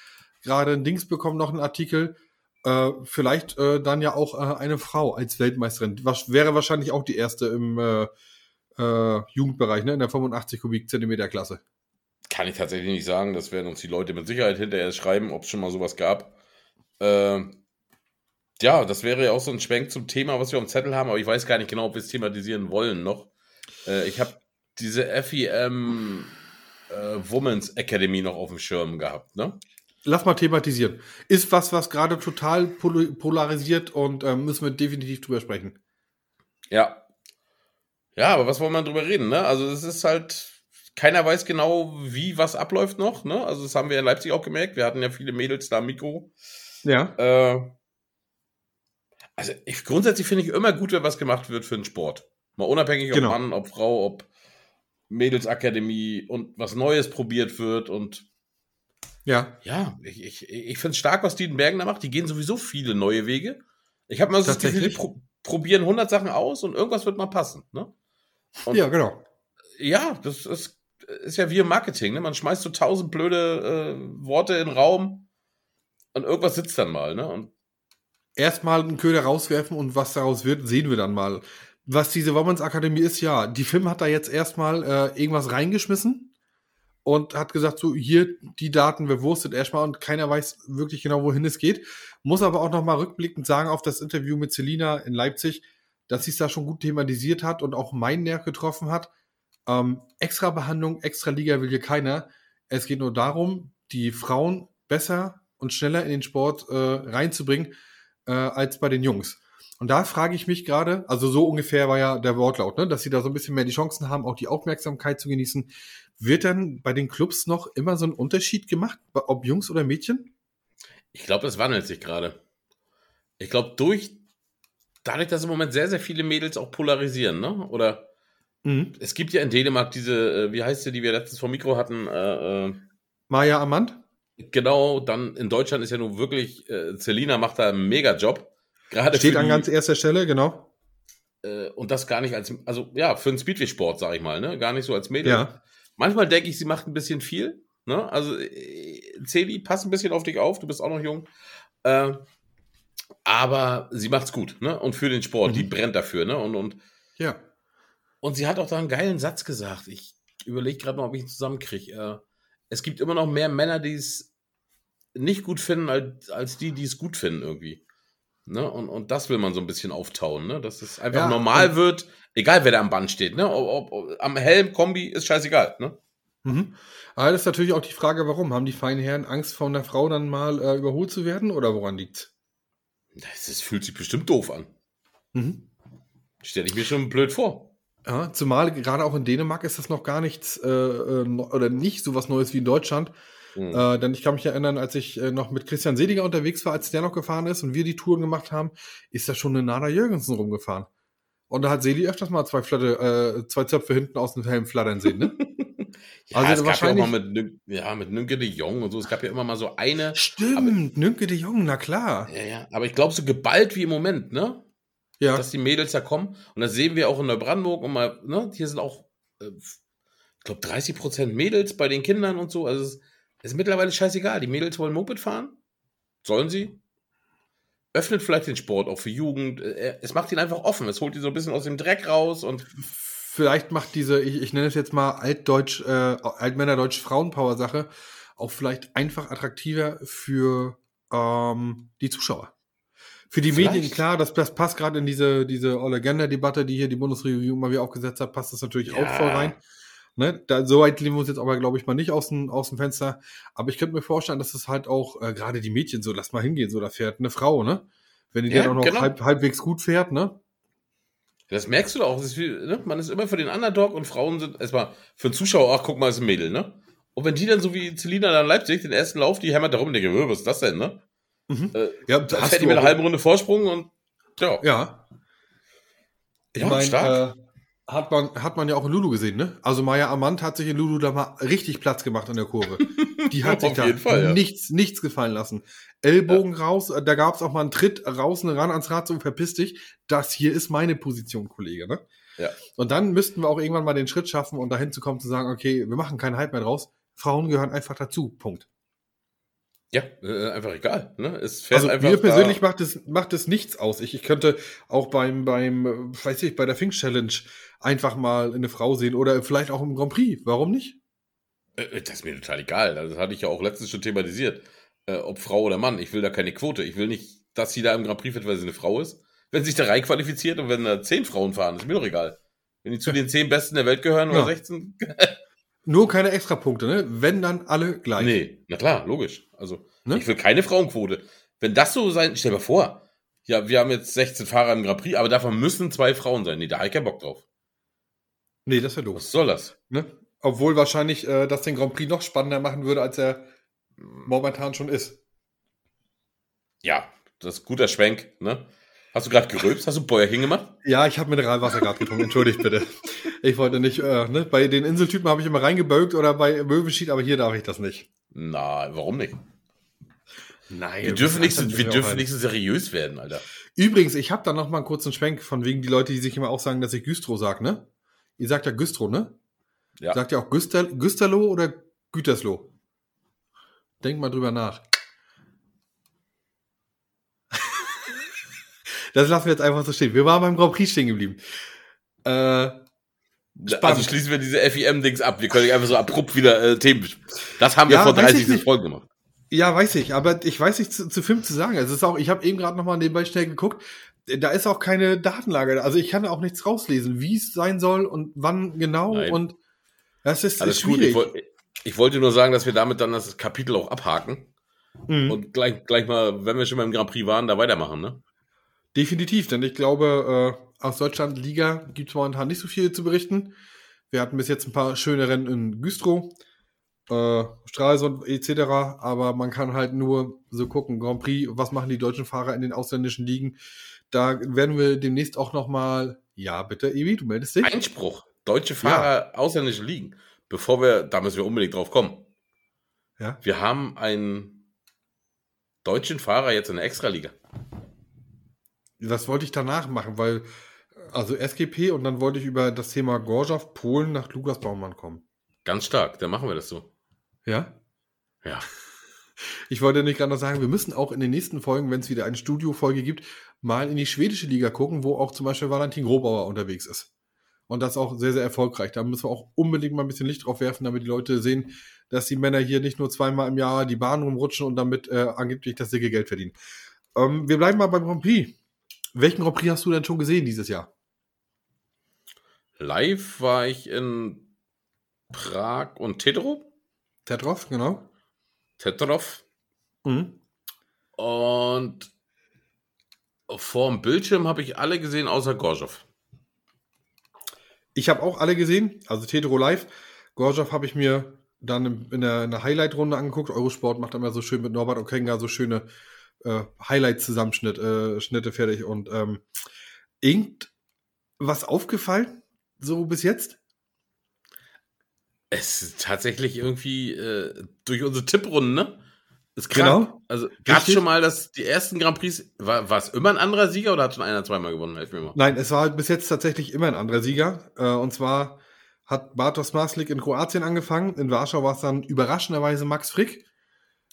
gerade ein Dings bekommen, noch einen Artikel, äh, vielleicht äh, dann ja auch äh, eine Frau als Weltmeisterin. Was wäre wahrscheinlich auch die erste im äh, äh, Jugendbereich, ne, in der 85 Kubikzentimeter Klasse. Kann ich tatsächlich nicht sagen. Das werden uns die Leute mit Sicherheit hinterher schreiben, ob es schon mal sowas gab. Ähm, ja, das wäre ja auch so ein Schwenk zum Thema, was wir dem Zettel haben, aber ich weiß gar nicht genau, ob wir es thematisieren wollen noch. Äh, ich habe diese FEM äh, Women's Academy noch auf dem Schirm gehabt, ne? Lass mal thematisieren. Ist was, was gerade total pol polarisiert und ähm, müssen wir definitiv drüber sprechen. Ja. Ja, aber was wollen wir drüber reden, ne? Also es ist halt, keiner weiß genau, wie was abläuft noch, ne? Also das haben wir in Leipzig auch gemerkt. Wir hatten ja viele Mädels da am Mikro. Ja. Äh, also ich, grundsätzlich finde ich immer gut, wenn was gemacht wird für den Sport. Mal unabhängig, ob Genau. Mann, ob Frau, ob Mädelsakademie und was Neues probiert wird. Und Ja. ja, ich, ich, ich finde es stark, was die in Bergen da macht. Die gehen sowieso viele neue Wege. Ich habe mal so das Gefühl, die pro probieren 100 Sachen aus und irgendwas wird mal passen. Ne? Und Ja, genau. ja, das ist, ist ja wie im Marketing. Ne? Man schmeißt so tausend blöde äh, Worte in den Raum und irgendwas sitzt dann mal. Ne? Und erstmal einen Köder rauswerfen und was daraus wird, sehen wir dann mal. Was diese Women's Akademie ist, ja, die Film hat da jetzt erstmal äh, irgendwas reingeschmissen und hat gesagt, so hier die Daten bewurstet erstmal und keiner weiß wirklich genau, wohin es geht. Muss aber auch nochmal rückblickend sagen auf das Interview mit Selina in Leipzig, dass sie es da schon gut thematisiert hat und auch meinen Nerv getroffen hat. Ähm, extra Behandlung, extra Liga will hier keiner. Es geht nur darum, die Frauen besser und schneller in den Sport äh, reinzubringen äh, als bei den Jungs. Und da frage ich mich gerade, also so ungefähr war ja der Wortlaut, ne, dass sie da so ein bisschen mehr die Chancen haben, auch die Aufmerksamkeit zu genießen. Wird dann bei den Clubs noch immer so ein Unterschied gemacht, ob Jungs oder Mädchen? Ich glaube, das wandelt sich gerade. Ich glaube, durch, dadurch, dass im Moment sehr, sehr viele Mädels auch polarisieren, ne? Oder Mhm. es gibt ja in Dänemark diese, äh, wie heißt sie, die wir letztens vom Mikro hatten, äh, äh, Maja Amand? Genau, dann in Deutschland ist ja nun wirklich, äh, Selina macht da einen Mega-Job. Gerade Steht an ganz erster Stelle, genau. äh, und das gar nicht als, also ja, für einen Speedway-Sport, sag ich mal, ne? Gar nicht so als Mädel. Ja. Manchmal denke ich, sie macht ein bisschen viel. Ne? Also, äh, Celi, pass ein bisschen auf dich auf, du bist auch noch jung. Äh, aber sie macht's gut, ne? Und für den Sport, Mhm. die brennt dafür, ne? Und, und, Ja. und sie hat auch da einen geilen Satz gesagt. Ich überlege gerade mal, ob ich ihn zusammenkriege. Äh, es gibt immer noch mehr Männer, die es nicht gut finden, als, als die, die es gut finden, irgendwie. Ne? Und, und das will man so ein bisschen auftauen, ne? Dass es einfach Ja, normal wird, egal wer da am Band steht, ne? Ob, ob, ob, am Helm, Kombi, ist scheißegal, ne? Mhm. Aber das ist natürlich auch die Frage, warum? Haben die feinen Herren Angst von der Frau dann mal äh, überholt zu werden oder woran liegt's? Das, das fühlt sich bestimmt doof an. Mhm. Stelle ich mir schon blöd vor. Ja, zumal gerade auch in Dänemark ist das noch gar nichts äh, äh, oder nicht so was Neues wie in Deutschland. Hm. Äh, denn ich kann mich erinnern, als ich äh, noch mit Christian Seliger unterwegs war, als der noch gefahren ist und wir die Touren gemacht haben, ist da schon eine Nana Jürgensen rumgefahren. Und da hat Seli öfters mal zwei Flatte, äh, zwei Zöpfe hinten aus dem Helm flattern sehen, ne? [laughs] Ja, Also es gab ja auch mal mit, ja, mit Nünke de Jong und so. Es gab ja immer mal so eine. Stimmt, Nünke de Jong, na klar. Ja, ja. Aber ich glaube, so geballt wie im Moment, ne? Ja, Dass die Mädels da kommen. Und das sehen wir auch in Neubrandenburg. Und mal, ne? Hier sind auch, äh, ich glaube, 30 Prozent Mädels bei den Kindern und so. Also es ist mittlerweile scheißegal. Die Mädels wollen Moped fahren. Sollen sie? Öffnet vielleicht den Sport auch für Jugend. Äh, Es macht ihn einfach offen. Es holt ihn so ein bisschen aus dem Dreck raus und vielleicht macht diese, ich, ich nenne es jetzt mal altdeutsch, äh, altmännerdeutsch Frauenpower-Sache auch vielleicht einfach attraktiver für ähm, die Zuschauer. Für die Vielleicht. Medien, klar, das, das passt gerade in diese, diese Olle Gender-Debatte, die hier die Bundesregierung mal wieder aufgesetzt hat, passt das natürlich Ja. auch voll rein. Ne? Da, so weit lehnen wir uns jetzt aber, glaube ich, mal nicht aus dem, aus dem Fenster. Aber ich könnte mir vorstellen, dass es halt auch, äh, gerade die Mädchen so, lass mal hingehen, so, da fährt eine Frau, ne? Wenn die Ja, dann auch noch genau. halb, halbwegs gut fährt, ne? Das merkst du doch auch. Ist wie, ne? Man ist immer für den Underdog und Frauen sind erstmal für den Zuschauer, ach, guck mal, ist ein Mädel, ne? Und wenn die dann so wie Celina dann in Leipzig den ersten Lauf, die hämmert da rum, denke, ich, was ist das denn, ne? Mhm. Äh, Ja, da hast fährt die du mit einer auch- halben Runde Vorsprung und ja. Ja. Ich Ja, meine, stark. äh, hat man, hat man ja auch in Lulu gesehen, ne? Also Maya Amand hat sich in Lulu da mal richtig Platz gemacht in der Kurve. Die hat [laughs] sich da Fall, ja. nichts, nichts gefallen lassen. Ellbogen raus, äh, da gab es auch mal einen Tritt raus, ran ans Rad, so verpiss dich. Das hier ist meine Position, Kollege, ne? Ja. Und dann müssten wir auch irgendwann mal den Schritt schaffen und dahin zu kommen, zu sagen, okay, wir machen keinen Hype mehr draus. Frauen gehören einfach dazu. Punkt. Ja, äh, einfach egal, ne? Es fährt Also einfach mir persönlich da, macht es, macht es nichts aus. Ich, ich könnte auch beim, beim, äh, weiß ich, bei der Fink Challenge einfach mal eine Frau sehen oder vielleicht auch im Grand Prix. Warum nicht? äh, das ist mir total egal. Das hatte ich ja auch letztens schon thematisiert. Äh, ob Frau oder Mann. Ich will da keine Quote. Ich will nicht, dass sie da im Grand Prix fährt, weil sie eine Frau ist. Wenn sich da reinqualifiziert und wenn da zehn Frauen fahren, ist mir doch egal. Wenn die zu den zehn Besten der Welt gehören oder Ja. 16, [laughs] Nur keine Extrapunkte, ne? Wenn dann alle gleich. Nee, na klar, logisch. Also, Ne? ich will keine Frauenquote. Wenn das so sein, stell dir mal vor, ja, wir haben jetzt 16 Fahrer im Grand Prix, aber davon müssen zwei Frauen sein. Nee, da habe ich keinen Bock drauf. Nee, das wäre Was doof. soll das? Ne? Obwohl wahrscheinlich äh, das den Grand Prix noch spannender machen würde, als er momentan schon ist. Ja, das ist guter Schwenk, ne? Hast du gerade gerülpst? Hast du Bäuerchen gemacht? Ja, ich habe Mineralwasser gerade getrunken. Entschuldigt bitte. Ich wollte nicht, äh, ne? Bei den Inseltypen habe ich immer reingebölkt oder bei Möwenschied, aber hier darf ich das nicht. Na, warum nicht? Nein. Wir dürfen nicht so, wir dürfen nicht so seriös werden, Alter. Übrigens, ich habe da noch mal einen kurzen Schwenk von wegen die Leute, die sich immer auch sagen, dass ich Güstrow sag, ne? Ihr sagt ja Güstrow, ne? Ja. Sagt ihr auch Güster, Güsterloh oder Gütersloh? Denk mal drüber nach. Das lassen wir jetzt einfach so stehen. Wir waren beim Grand Prix stehen geblieben. Äh, Also Spannend. schließen wir diese FIM-Dings ab. Wir können nicht einfach so abrupt wieder äh, Themen. Das haben wir Ja, vor weiß ich 30 nicht. Folgen gemacht. ja, weiß ich, aber ich weiß nicht zu, zu Film zu sagen. Es ist auch, ich habe eben gerade noch mal nebenbei schnell geguckt. Da ist auch keine Datenlage. Also ich kann auch nichts rauslesen, wie es sein soll und wann genau Nein. und das ist, Alles ist gut. schwierig. Ich, woll- ich wollte nur sagen, dass wir damit dann das Kapitel auch abhaken Mhm. und gleich, gleich mal, wenn wir schon mal im Grand Prix waren, da weitermachen, ne? Definitiv, denn ich glaube, äh, aus Deutschland Liga gibt es momentan nicht so viel zu berichten. Wir hatten bis jetzt ein paar schöne Rennen in Güstrow, äh, Stralsund etc., aber man kann halt nur so gucken, Grand Prix, was machen die deutschen Fahrer in den ausländischen Ligen. Da werden wir demnächst auch noch mal, ja bitte, Evi, du meldest dich? Einspruch. Deutsche Fahrer ausländische Ligen. Bevor wir, da müssen wir unbedingt drauf kommen. Ja. Wir haben einen deutschen Fahrer jetzt in der Extraliga. Was wollte ich danach machen? Weil, also SGP und dann wollte ich über das Thema Gorzow, Polen nach Lukas Baumann kommen. Ganz stark, dann machen wir das so. Ja? Ja. [laughs] Ich wollte nicht gerade noch sagen, wir müssen auch in den nächsten Folgen, wenn es wieder eine Studiofolge gibt, mal in die schwedische Liga gucken, wo auch zum Beispiel Valentin Grobauer unterwegs ist. Und das auch sehr, sehr erfolgreich. Da müssen wir auch unbedingt mal ein bisschen Licht drauf werfen, damit die Leute sehen, dass die Männer hier nicht nur zweimal im Jahr die Bahn rumrutschen und damit äh, angeblich das dicke Geld verdienen. Ähm, wir bleiben mal beim Grand Prix. Welchen Grand Prix hast du denn schon gesehen dieses Jahr? Live war ich in Prag und Tetrov. Tetrov, genau. Tetrov. Mhm. Und vor dem Bildschirm habe ich alle gesehen, außer Gorzow. Ich habe auch alle gesehen, also Tetro live. Gorzow habe ich mir dann in der, der Highlight-Runde angeguckt. Eurosport macht immer so schön mit Norbert Okenga so schöne äh, Highlight-Zusammenschnitte äh, Schnitte fertig. Und ähm, irgend was aufgefallen, so bis jetzt? Es ist tatsächlich irgendwie äh, durch unsere Tipprunden, ne? Ist krank. Genau. Also gab es schon mal, dass die ersten Grand Prix, war, war es immer ein anderer Sieger oder hat schon einer zweimal gewonnen? Helf mir mal. Nein, es war halt bis jetzt tatsächlich immer ein anderer Sieger. Äh, und zwar hat Bartosz Maslik in Kroatien angefangen. In Warschau war es dann überraschenderweise Max Frick.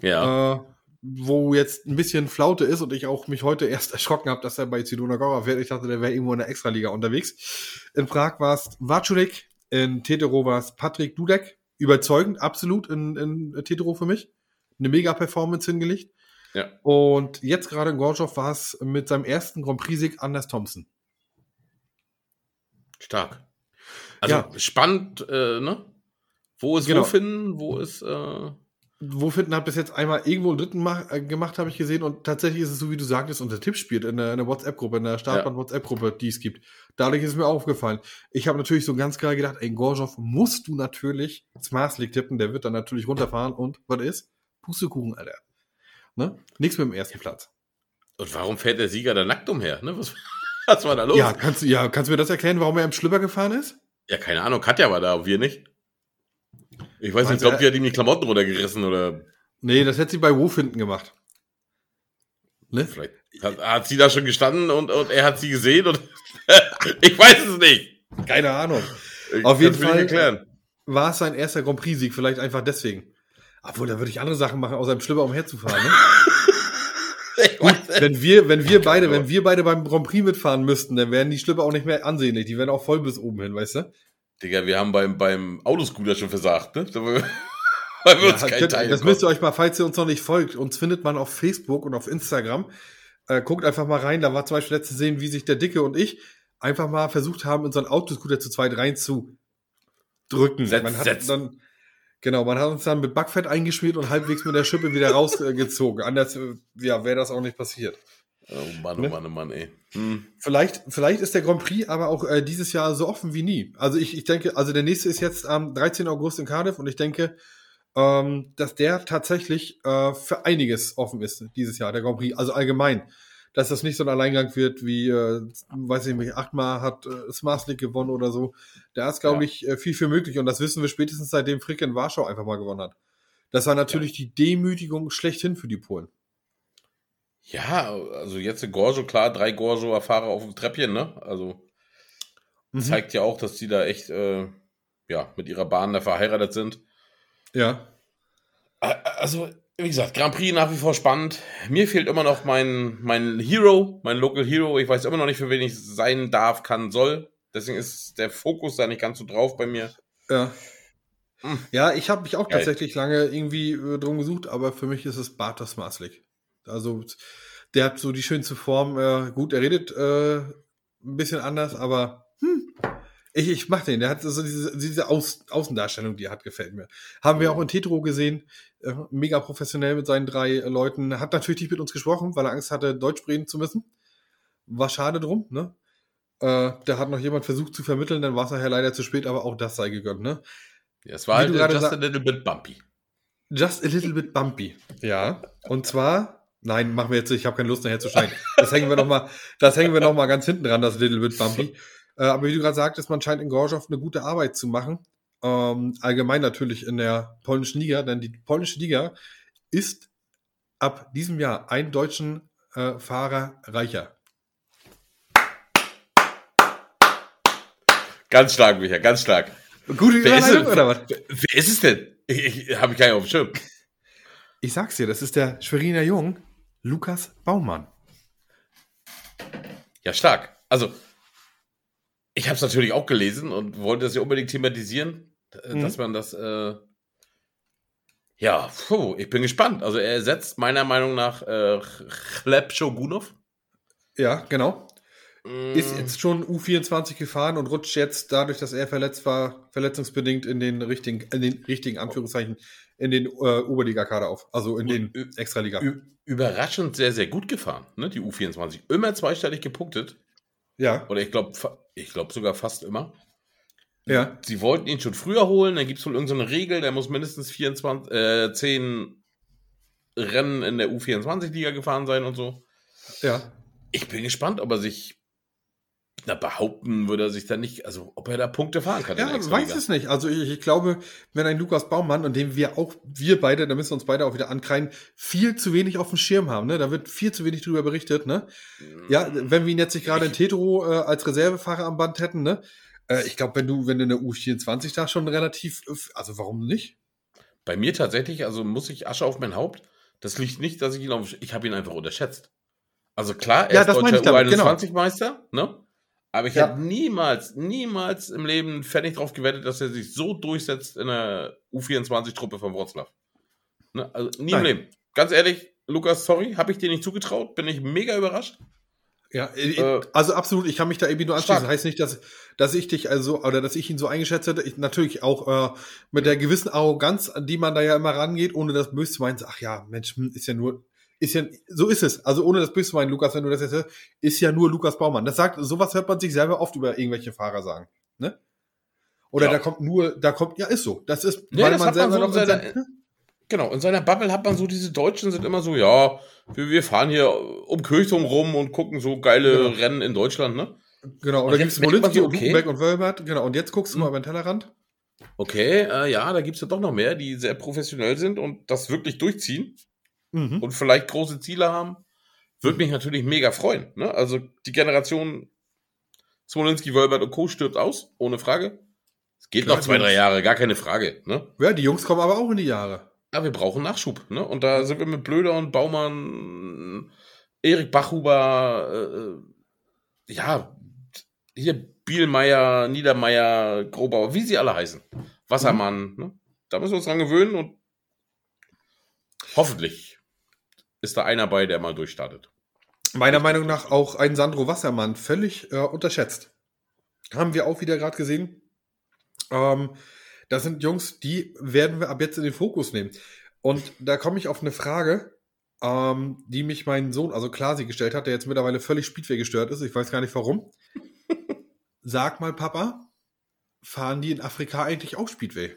Ja. Äh, wo jetzt ein bisschen Flaute ist und ich auch mich heute erst [laughs] erschrocken habe, dass er bei Zidona Gora fährt. Ich dachte, der wäre irgendwo in der Extraliga unterwegs. In Prag war es Vaculik, in Tetero war es Patrick Dudek. Überzeugend, absolut in, in Tetero für mich eine Mega-Performance hingelegt. Ja. Und jetzt gerade in Gorzow war es mit seinem ersten Grand Prix-Sieg Anders Thompson. Stark. Also Ja. spannend, äh, ne? Wo ist Genau. wo finden, wo ist, äh, Wo finden hat bis jetzt einmal irgendwo einen dritten ma- äh, gemacht, habe ich gesehen. Und tatsächlich ist es so, wie du sagtest, unter Tipp spielt in der, in der WhatsApp-Gruppe, in der Startbahn-WhatsApp-Gruppe, die es gibt. Dadurch ist es mir aufgefallen. Ich habe natürlich so ganz klar gedacht, ey, in Gorzow musst du natürlich Smart League tippen. Der wird dann natürlich runterfahren. Und was ist? Pustekuchen, Alter. Ne? Nichts mit dem ersten Platz. und warum fährt der Sieger da nackt umher, ne? Was, [laughs] was war da los? Ja, kannst du, ja, kannst du mir das erklären, warum er im Schlüpper gefahren ist? Ja, keine Ahnung, Katja war da, wir nicht. Ich weiß nicht, ich glaube, du, die hat ihm die Klamotten runtergerissen oder Nee, das hätte sie bei Wofinden gemacht. Ne? vielleicht hat, hat sie da schon gestanden und, und er hat sie gesehen und [laughs] ich weiß es nicht. Keine Ahnung. Ich Auf jeden Fall- erklären. War es sein erster Grand Prix-Sieg, vielleicht einfach deswegen. Obwohl, da würde ich andere Sachen machen, außer im Schlüpper umherzufahren. Ne? [laughs] Es. wenn wir, wenn wir beide, wenn wir beide beim Grand Prix mitfahren müssten, dann wären die Schlüpper auch nicht mehr ansehnlich. Die wären auch voll bis oben hin, weißt du? Digga, wir haben beim, beim Autoscooter schon versagt, ne? Wir- [laughs] Weil wir uns Ja, kein könnt- Teil das müsst ihr euch mal, falls ihr uns noch nicht folgt, uns findet man auf Facebook und auf Instagram. Äh, guckt einfach mal rein. Da war zum Beispiel letztes sehen, wie sich der Dicke und ich einfach mal versucht haben, in so einen Autoscooter zu zweit rein zu drücken. Setz- man hat setz. dann, genau, man hat uns dann mit Backfett eingeschmiert und halbwegs mit der Schippe wieder rausgezogen. Anders, äh, ja, wäre das auch nicht passiert. Oh Mann, oh Ne? Mann, oh Mann, ey. Hm. Vielleicht, vielleicht ist der Grand Prix aber auch äh, dieses Jahr so offen wie nie. Also ich, ich denke, also der nächste ist jetzt am 13. August in Cardiff und ich denke, ähm, dass der tatsächlich äh, für einiges offen ist dieses Jahr, der Grand Prix. Also allgemein. Dass das nicht so ein Alleingang wird wie, äh, weiß ich nicht, achtmal hat äh, Smart League gewonnen oder so. Da ist, glaube Ja. ich, äh, viel, viel möglich. Und das wissen wir spätestens seitdem Frick in Warschau einfach mal gewonnen hat. Das war natürlich die Demütigung schlechthin für die Polen. Ja, also jetzt in Gorjo, klar, drei Gorjo-Fahrer auf dem Treppchen, ne? Also Mhm. zeigt ja auch, dass die da echt, äh, ja, mit ihrer Bahn da verheiratet sind. Ja. Also, wie gesagt, Grand Prix nach wie vor spannend. Mir fehlt immer noch mein, mein Hero, mein Local Hero. Ich weiß immer noch nicht, für wen ich sein darf, kann, soll. Deswegen ist der Fokus da nicht ganz so drauf bei mir. Ja. Hm. Ja, ich habe mich auch Geil. tatsächlich lange irgendwie äh, drum gesucht, aber für mich ist es Bartos Maslik. Also der hat so die schönste Form. Äh, gut, er redet äh, ein bisschen anders, aber hm, ich, ich mach den. Der hat so diese, diese Aus, Außendarstellung, die er hat, gefällt mir. Haben wir auch in Tetro gesehen. Äh, mega professionell mit seinen drei äh, Leuten. Hat natürlich nicht mit uns gesprochen, weil er Angst hatte, Deutsch reden zu müssen. War schade drum, ne? Äh, da hat noch jemand versucht zu vermitteln, dann war es nachher leider zu spät, aber auch das sei gegönnt, ne? Ja, es war Wie halt gerade just a little bit bumpy. Just a little bit bumpy. Ja. Und zwar, Nein, machen wir jetzt. Ich habe keine Lust, nachher zu schneiden. Das hängen wir nochmal noch mal ganz hinten dran, das Little Bit Bumpy. [laughs] Äh, aber wie du gerade sagtest, man scheint in Gorzow eine gute Arbeit zu machen. Ähm, allgemein natürlich in der polnischen Liga, denn die polnische Liga ist ab diesem Jahr einen deutschen äh, Fahrer reicher. Ganz stark, Micha, ganz stark. Gute Überleitung, oder was? Wer ist es denn? Ich, ich, Habe ich gar auf dem Schirm. Ich sag's dir, das ist der Schweriner Jung, Lukas Baumann. Ja, stark. Also, ich habe es natürlich auch gelesen und wollte das ja unbedingt thematisieren, äh, Mhm. dass man das. Äh, ja, puh, ich bin gespannt. Also, er ersetzt meiner Meinung nach äh, Chleb Shogunov. Ja, genau. Mm, Ist jetzt schon U24 gefahren und rutscht jetzt dadurch, dass er verletzt war, verletzungsbedingt in den richtigen, in den richtigen Anführungszeichen, in den äh, Oberliga-Kader auf. Also in den Ü- Extraliga. überraschend sehr, sehr gut gefahren, ne? Die U24. Immer zweistellig gepunktet. Ja, Oder ich glaube ich glaub sogar fast immer. ja. Sie wollten ihn schon früher holen, dann gibt es wohl irgendeine Regel, der muss mindestens 24, äh, 10 Rennen in der U24-Liga gefahren sein und so. Ja. Ich bin gespannt, ob er sich na, behaupten würde er sich da nicht, also ob er da Punkte fahren kann. Ja, weiß es nicht. Also ich, ich glaube, wenn ein Lukas Baumann und dem wir auch, wir beide, da müssen wir uns beide auch wieder ankreien, viel zu wenig auf dem Schirm haben, ne? Da wird viel zu wenig drüber berichtet, ne? Ja, wenn wir ihn jetzt nicht gerade in Tetro äh, als Reservefahrer am Band hätten, ne? Äh, ich glaube, wenn du, wenn du in der U24 da schon relativ, also warum nicht? Bei mir tatsächlich, also muss ich Asche auf mein Haupt. Das liegt nicht, dass ich ihn auf, ich habe ihn einfach unterschätzt. Also klar, er Ja, ist deutscher ich damit, genau. U21-Meister, ne? Aber ich Ja. hätte niemals, niemals im Leben einen Pfennig drauf gewettet, dass er sich so durchsetzt in der U24-Truppe von Wroclaw. Ne? Also nie Nein. im Leben. Ganz ehrlich, Lukas, sorry, habe ich dir nicht zugetraut, bin ich mega überrascht. Ja, äh, Äh, also absolut, ich kann mich da irgendwie nur anschließen. stark. Heißt nicht, dass, dass ich dich also, oder dass ich ihn so eingeschätzt hätte. Ich, natürlich auch äh, mit der gewissen Arroganz, an die man da ja immer rangeht, ohne das böse zu meinen. Ach ja, Mensch, hm, ist ja nur, ist ja, so ist es. Also ohne das böse zu meinen, Lukas, wenn du das jetzt hörst, ist ja nur Lukas Baumann. Das sagt, sowas hört man sich selber oft über irgendwelche Fahrer sagen. Ne? Oder Ja. da kommt nur, da kommt, ja, ist so. Das ist, Nee, das hat man so in in seiner- sein- Genau, in seiner Bubble hat man so, diese Deutschen sind immer so, ja, wir, wir fahren hier um Kirchturm rum und gucken so geile Genau. Rennen in Deutschland, ne? Genau, Und oder merkt man Molinski so, und okay. Huckenbeck und Wölbert. Genau, und jetzt guckst du mal über den Tellerrand. Okay, äh, ja, da gibt's ja doch noch mehr, die sehr professionell sind und das wirklich durchziehen Mhm. und vielleicht große Ziele haben. Würde mich natürlich mega freuen. Ne? Also die Generation Smolinski, Wölbert und Co. stirbt aus, ohne Frage. Es geht Klar, noch zwei, drei Jahre, gar keine Frage. Ne? Ja, die Jungs kommen aber auch in die Jahre. Aber wir brauchen Nachschub. Ne? Und da sind wir mit Blöder und Baumann, Erik Bachhuber, äh, ja, hier Bielmeier, Niedermeier, Grobauer, wie sie alle heißen. Wassermann. Ne? Da müssen wir uns dran gewöhnen und hoffentlich ist da einer bei, der mal durchstartet. Meiner Meinung nach auch ein Sandro Wassermann völlig äh, unterschätzt. Haben wir auch wieder gerade gesehen. Ähm, das sind Jungs, die werden wir ab jetzt in den Fokus nehmen. Und da komme ich auf eine Frage, ähm, die mich mein Sohn, also Klasi, gestellt hat, der jetzt mittlerweile völlig Speedway gestört ist. Ich weiß gar nicht warum. [laughs] Sag mal, Papa, fahren die in Afrika eigentlich auch Speedway?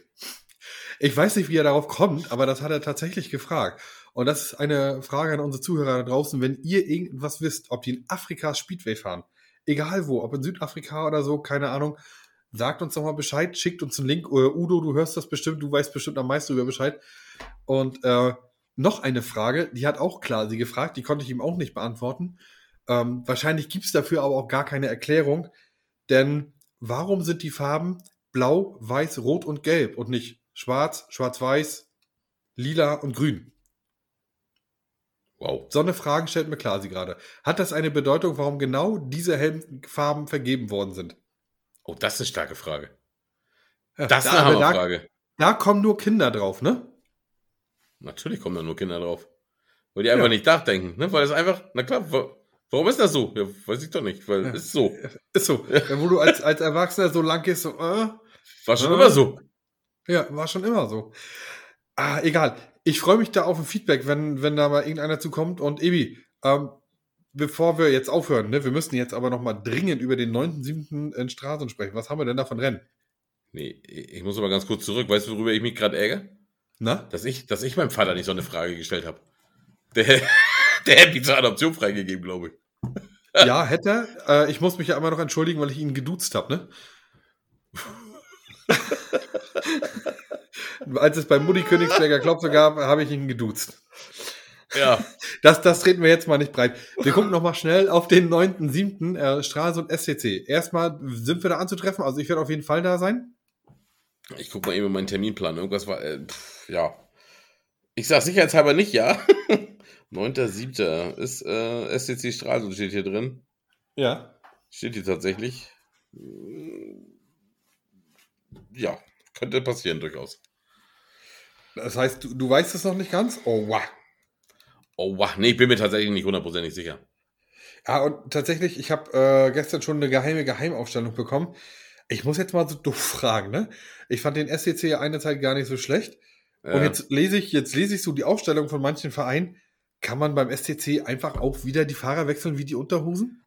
Ich weiß nicht, wie er darauf kommt, aber das hat er tatsächlich gefragt. Und das ist eine Frage an unsere Zuhörer da draußen. Wenn ihr irgendwas wisst, ob die in Afrika Speedway fahren, egal wo, ob in Südafrika oder so, keine Ahnung, sagt uns doch mal Bescheid, schickt uns einen Link. Oder Udo, du hörst das bestimmt, du weißt bestimmt am meisten über Bescheid. Und äh, noch eine Frage, die hat auch klar sie gefragt, die konnte ich ihm auch nicht beantworten. Ähm, wahrscheinlich gibt's dafür aber auch gar keine Erklärung. Denn warum sind die Farben blau, weiß, rot und gelb und nicht schwarz, schwarz-weiß, lila und grün? Wow. So eine Frage stellt mir Klasi gerade. Hat das eine Bedeutung, warum genau diese Helmfarben vergeben worden sind? Oh, das ist eine starke Frage. Ja, Das ist da, eine da, Hammerfrage. da kommen nur Kinder drauf, ne? Natürlich kommen da nur Kinder drauf. Weil die einfach Ja. nicht nachdenken, ne? Weil das einfach, na klar, wa- warum ist das so? Ja, weiß ich doch nicht, weil Ja. ist so. [laughs] Ist so. Ja, wo du als, als Erwachsener so lang gehst, so, äh, War schon Ja. immer so. ja, war schon immer so. Ah, egal. Ich freue mich da auf ein Feedback, wenn, wenn da mal irgendeiner zukommt. Und Ebi, ähm, bevor wir jetzt aufhören, ne, wir müssen jetzt aber noch mal dringend über den 9.7. in Straßen sprechen. Was haben wir denn da von Rennen? Nee, ich muss aber ganz kurz zurück. Weißt du, worüber ich mich gerade ärgere? Na? Dass ich, dass ich meinem Vater nicht so eine Frage gestellt habe. Der, [laughs] der hätte mich zur Adoption freigegeben, glaube ich. [laughs] Ja, hätte er. Äh, ich muss mich ja immer noch entschuldigen, weil ich ihn geduzt habe, ne? [laughs] Als es beim Mutti Königsberger Klopfe [laughs] gab, habe ich ihn geduzt. Ja. Das, das treten wir jetzt mal nicht breit. Wir gucken noch mal schnell auf den 9.7. Äh, Stralsund SCC. Erstmal sind wir da anzutreffen. Also ich werde auf jeden Fall da sein. Ich guck mal eben meinen Terminplan. Irgendwas war, äh, pff, ja. Ich sag sicherheitshalber nicht, ja. [laughs] 9.7. ist äh, SCC Stralsund steht hier drin. Ja. Steht hier tatsächlich. Ja, könnte passieren durchaus. Das heißt, du, du weißt es noch nicht ganz? Oh, wow. Oh, wow. Nee, ich bin mir tatsächlich nicht hundertprozentig sicher. Ja, und tatsächlich, ich habe äh, gestern schon eine geheime Geheimaufstellung bekommen. Ich muss jetzt mal so doof fragen, ne? Ich fand den SCC ja eine Zeit gar nicht so schlecht. Und Ja. jetzt lese ich, jetzt lese ich so die Aufstellung von manchen Vereinen. Kann man beim SCC einfach auch wieder die Fahrer wechseln wie die Unterhosen?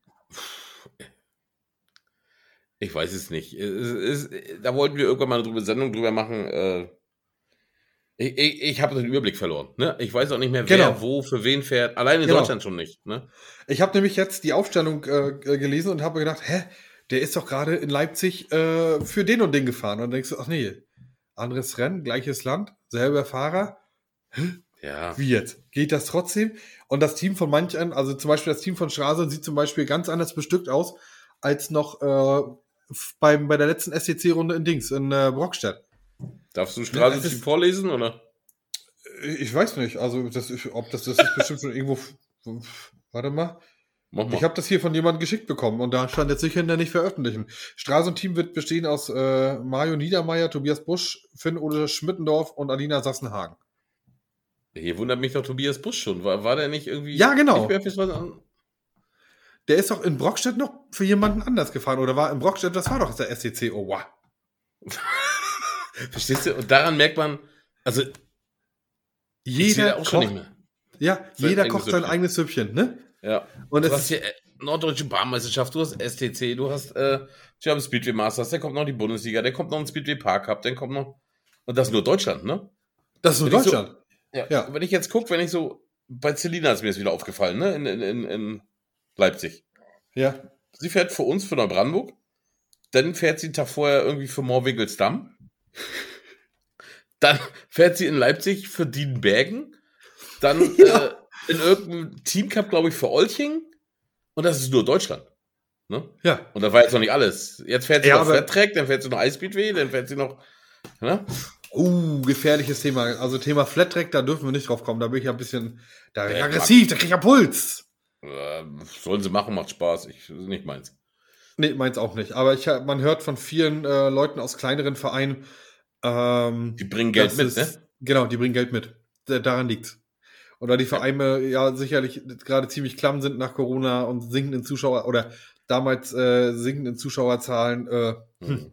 Ich weiß es nicht. Es ist, da wollten wir irgendwann mal eine Sendung drüber machen. Äh, ich ich, ich habe den Überblick verloren. Ne? Ich weiß auch nicht mehr, wer Genau. wo für wen fährt. Allein in Genau. Deutschland schon nicht. Ne? Ich habe nämlich jetzt die Aufstellung äh, gelesen und habe gedacht, hä, der ist doch gerade in Leipzig äh, für den und den gefahren. Und dann denkst du, ach nee, anderes Rennen, gleiches Land, selber Fahrer. Ja. Wie jetzt? Geht das trotzdem? Und das Team von manchen, also zum Beispiel das Team von Straße sieht zum Beispiel ganz anders bestückt aus als noch äh, beim, bei der letzten SCC-Runde in Dings, in äh, Brockstedt. Darfst du Ja, Straße ist- vorlesen, oder? Ich weiß nicht, also das ob das, das ist bestimmt schon irgendwo. Warte mal. Mach mal. Ich habe das hier von jemandem geschickt bekommen und da stand jetzt sicher in der nicht veröffentlichen. Straße-Team wird bestehen aus äh, Mario Niedermeyer, Tobias Busch, Finn Ole Schmittendorf und Alina Sassenhagen. Hier wundert mich doch Tobias Busch schon. War, war der nicht irgendwie. Ja, genau. Nicht mehr fürs was an? Der ist doch in Brockstedt noch für jemanden anders gefahren oder war in Brockstedt, das war doch der SCC. Oh, wow. [laughs] Verstehst du? Und daran merkt man, also Jeder auch schon kocht, nicht mehr. ja, Sein jeder eigenes kocht sein Süppchen. eigenes Süppchen, ne? Ja. Und du es hast ist, hier äh, Norddeutsche Bahnmeisterschaft, du hast STC, du hast äh, German Speedway Masters, dann kommt noch die Bundesliga, dann kommt noch ein Speedway Park Cup, dann kommt noch. Und das ist nur Deutschland, ne? das ist nur wenn ich so- Deutschland. Ja. Und Wenn ich jetzt gucke, wenn ich so. Bei Celina ist mir jetzt wieder aufgefallen, ne? In, in, in, in Leipzig. ja. Sie fährt für uns, für Neubrandenburg. Dann fährt sie einen Tag vorher irgendwie für Moorwiggelsdamm. [laughs] Dann fährt sie in Leipzig für Dienbergen. Dann [laughs] Ja. äh, in irgendeinem Teamcup, glaube ich, für Olching. Und das ist nur Deutschland. Ne? Ja. Und das war jetzt noch nicht alles. Jetzt fährt sie Ja, noch Track, dann fährt sie noch Ice-Speedway, dann fährt sie noch. Ne? Uh, gefährliches Thema. Also Thema Flat Track, da dürfen wir nicht drauf kommen. Da bin ich ja ein bisschen da Ja, aggressiv, da krieg ich ja Puls. Äh, sollen sie machen, macht Spaß. Ich, nicht meins. Nee, meins auch nicht. Aber ich, man hört von vielen äh, Leuten aus kleineren Vereinen, ähm, Die bringen Geld mit, ist- ne? Genau, die bringen Geld mit. Da- Daran liegt's. Und da die Vereine ja sicherlich gerade ziemlich klamm sind nach Corona und sinkenden Zuschauer oder damals äh, sinkenden Zuschauerzahlen, äh, Mhm.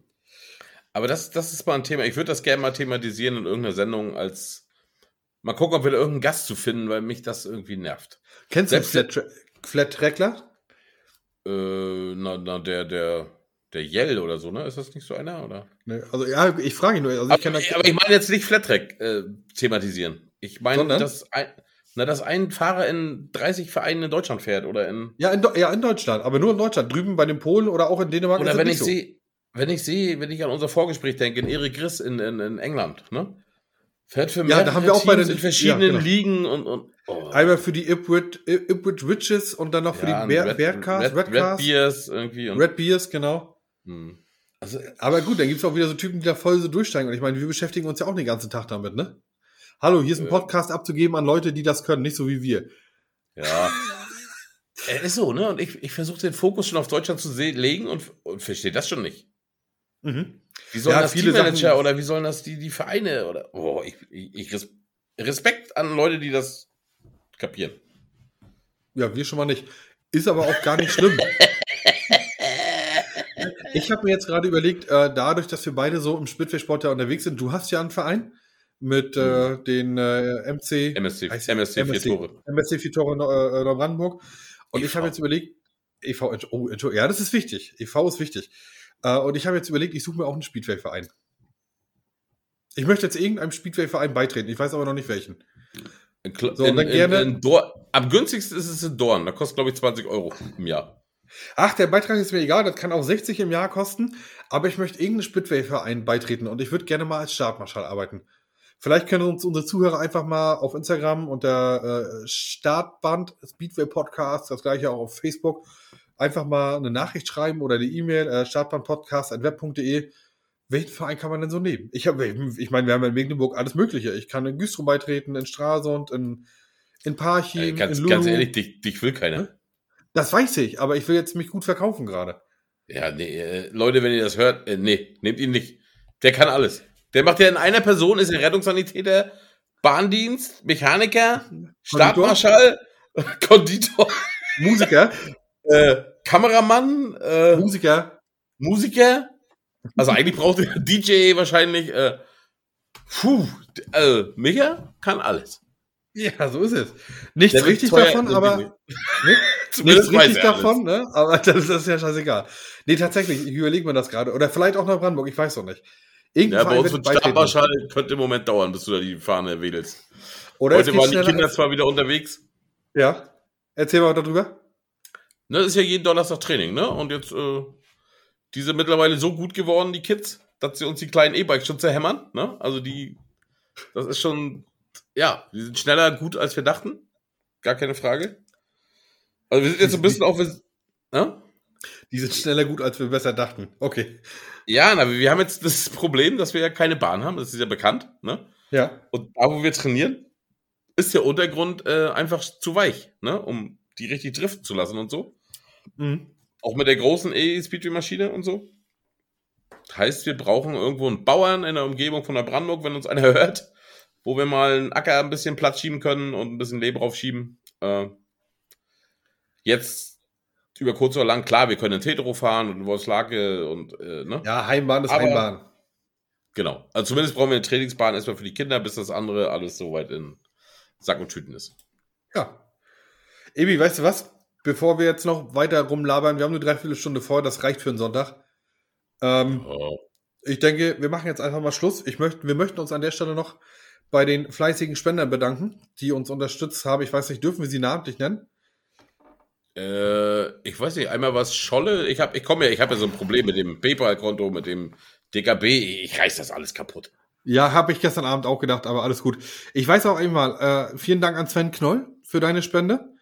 Aber das, das ist mal ein Thema. Ich würde das gerne mal thematisieren in irgendeiner Sendung als. Mal gucken, ob wir da irgendeinen Gast zu finden, weil mich das irgendwie nervt. kennst du Selbst- Flat, Tra Flat Trackler? Äh, na, na, der, der, der Yell oder so, ne? Ist das nicht so einer? Oder? Nee, also ja, ich frage ihn nur. Also ich Aber, kenn da- aber ich meine jetzt nicht Flattrack äh, thematisieren. Ich meine, dass ein, na, dass ein Fahrer in 30 Vereinen in Deutschland fährt oder in. ja, in, ja, in Deutschland, aber nur in Deutschland. Drüben bei den Polen oder auch in Dänemark. Oder wenn ich so. sehe, wenn ich sehe, wenn ich an unser Vorgespräch denke, in Erik Griss in, in, in England, ne? Fährt für Ja, mehrere da haben wir auch bei Teams den- in verschiedenen ja, genau. Ligen und, und oh. Einmal für die Ipswich, Ipswich Witches und dann noch für Ja, die Bear, Red, Bearcars, Red, Red, Red Beers irgendwie. Und, Red Beers, genau. Hm. Also, Aber gut, dann gibt's auch wieder so Typen, die da voll so durchsteigen. Und ich meine, wir beschäftigen uns ja auch den ganzen Tag damit, ne? Hallo, hier ist ein Äh. Podcast abzugeben an Leute, die das können, nicht so wie wir. ja. Er [laughs] ist so, ne? Und ich, ich versuche den Fokus schon auf Deutschland zu legen und, und verstehe das schon nicht. Mhm. Wie sollen Ja, das viele Teammanager Sachen- oder wie sollen das die, die Vereine oder. Oh, ich, ich, ich res Respekt an Leute, die das kapieren. Ja, wir schon mal nicht. Ist aber auch gar nicht schlimm. [laughs] Ich habe mir jetzt gerade überlegt, äh, dadurch, dass wir beide so im Splitway-Sport ja unterwegs sind, du hast ja einen Verein mit äh, den äh, MC, MSC, Heißt- MSC, vier MSC. Tore. MSC vier Tore äh, Neubrandenburg. Und ich EV. habe jetzt überlegt, EV, oh, ja, das ist wichtig. EV ist wichtig. Äh, und ich habe jetzt überlegt, ich suche mir auch einen Speedway-Verein. Ich möchte jetzt irgendeinem Speedway-Verein beitreten. Ich weiß aber noch nicht welchen. So, in, in, gerne- in Am günstigsten ist es in Dorn. Da kostet, glaube ich, 20 Euro im Jahr. Ach, der Beitrag ist mir egal, das kann auch 60 im Jahr kosten, aber ich möchte irgendeinen Speedway-Verein beitreten und ich würde gerne mal als Startmarschall arbeiten. Vielleicht können uns unsere Zuhörer einfach mal auf Instagram unter äh, Startband Speedway Podcast, das gleiche auch auf Facebook, einfach mal eine Nachricht schreiben oder die E-Mail äh, startbandpodcast.web.de. Welchen Verein kann man denn so nehmen? Ich habe, ich meine, wir haben in Mecklenburg alles Mögliche. Ich kann in Güstrow beitreten, in Stralsund, in, in Parchim, Äh, ganz, in Lulu. ganz ehrlich, dich, dich will keiner. Hm? Das weiß ich, aber ich will jetzt mich gut verkaufen gerade. Ja, nee, äh, Leute, wenn ihr das hört, äh, nee, nehmt ihn nicht. Der kann alles. Der macht ja in einer Person, ist er Rettungssanitäter, Bahndienst, Mechaniker, Startmarschall, [laughs] Konditor, Musiker, äh, Kameramann, äh, Musiker. Musiker. Also eigentlich braucht er [laughs] DJ wahrscheinlich. Äh, puh, äh, Micha kann alles. Ja, so ist es. Nichts Der richtig davon, aber [laughs] [laughs] nichts Zumindest weiß richtig davon, ne? Aber das, das ist ja scheißegal. Nee, tatsächlich, ich überlege mir das gerade. Oder vielleicht auch nach Brandenburg, ich weiß doch nicht. Irgendein Ja, bei uns wird. Startmarschall könnte im Moment dauern, bis du da die Fahne wedelst. Oder Heute waren die Kinder zwar wieder unterwegs. Ja. Erzähl mal darüber. Ne, das ist ja jeden Donnerstag Training, ne? Und jetzt, äh, die sind mittlerweile so gut geworden, die Kids, dass sie uns die kleinen E-Bikes schon zerhämmern, ne? Also die, das ist schon, ja, die sind schneller gut, als wir dachten. Gar keine Frage. Also wir sind jetzt so ein bisschen auf, ne? Die sind schneller gut, als wir besser dachten. Okay. Ja, na, wir haben jetzt das Problem, dass wir ja keine Bahn haben, das ist ja bekannt, ne? Ja. Und da, wo wir trainieren, ist der Untergrund äh, einfach zu weich, ne? Um die richtig driften zu lassen und so. Mhm. Auch mit der großen E-Speedway-Maschine und so. Heißt, wir brauchen irgendwo einen Bauern in der Umgebung von der Brandenburg, wenn uns [laughs] einer hört, wo wir mal einen Acker ein bisschen Platz schieben können und ein bisschen Leber draufschieben. Äh, jetzt über kurz oder lang, klar, wir können in Tetero fahren und in Wolfslake und, äh, ne? Ja, Heimbahn ist Aber- Heimbahn. Genau. Also zumindest brauchen wir eine Trainingsbahn erstmal für die Kinder, bis das andere alles soweit in Sack und Tüten ist. Ja. Ebi, weißt du was? Bevor wir jetzt noch weiter rumlabern, wir haben eine Dreiviertelstunde vor, das reicht für einen Sonntag. Ähm, Oh. Ich denke, wir machen jetzt einfach mal Schluss. Ich möchte, wir möchten uns an der Stelle noch bei den fleißigen Spendern bedanken, die uns unterstützt haben. Ich weiß nicht, dürfen wir sie namentlich nennen? Äh, ich weiß nicht, einmal was Scholle. Ich habe, ich komme ja, ich habe ja so ein Problem mit dem PayPal-Konto, mit dem DKB. Ich reiß das alles kaputt. Ja, habe ich gestern Abend auch gedacht, aber alles gut. Ich weiß auch einmal, äh, vielen Dank an Sven Knoll für deine Spende.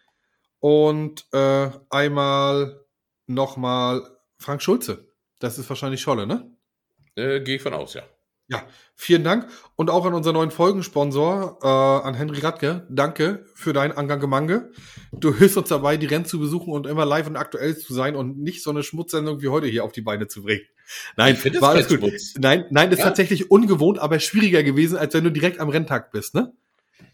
Und äh, einmal nochmal Frank Schulze. Das ist wahrscheinlich Scholle, ne? Äh, Gehe ich von aus, ja. Ja, vielen Dank. Und auch an unseren neuen Folgensponsor, äh, an Henry Radke. Danke für dein Engagement. Du hilfst uns dabei, die Rennen zu besuchen und immer live und aktuell zu sein und nicht so eine Schmutzsendung wie heute hier auf die Beine zu bringen. Nein, war es alles gut. Schmutz. Nein, nein, ist Ja? tatsächlich ungewohnt, aber schwieriger gewesen, als wenn du direkt am Renntag bist, ne?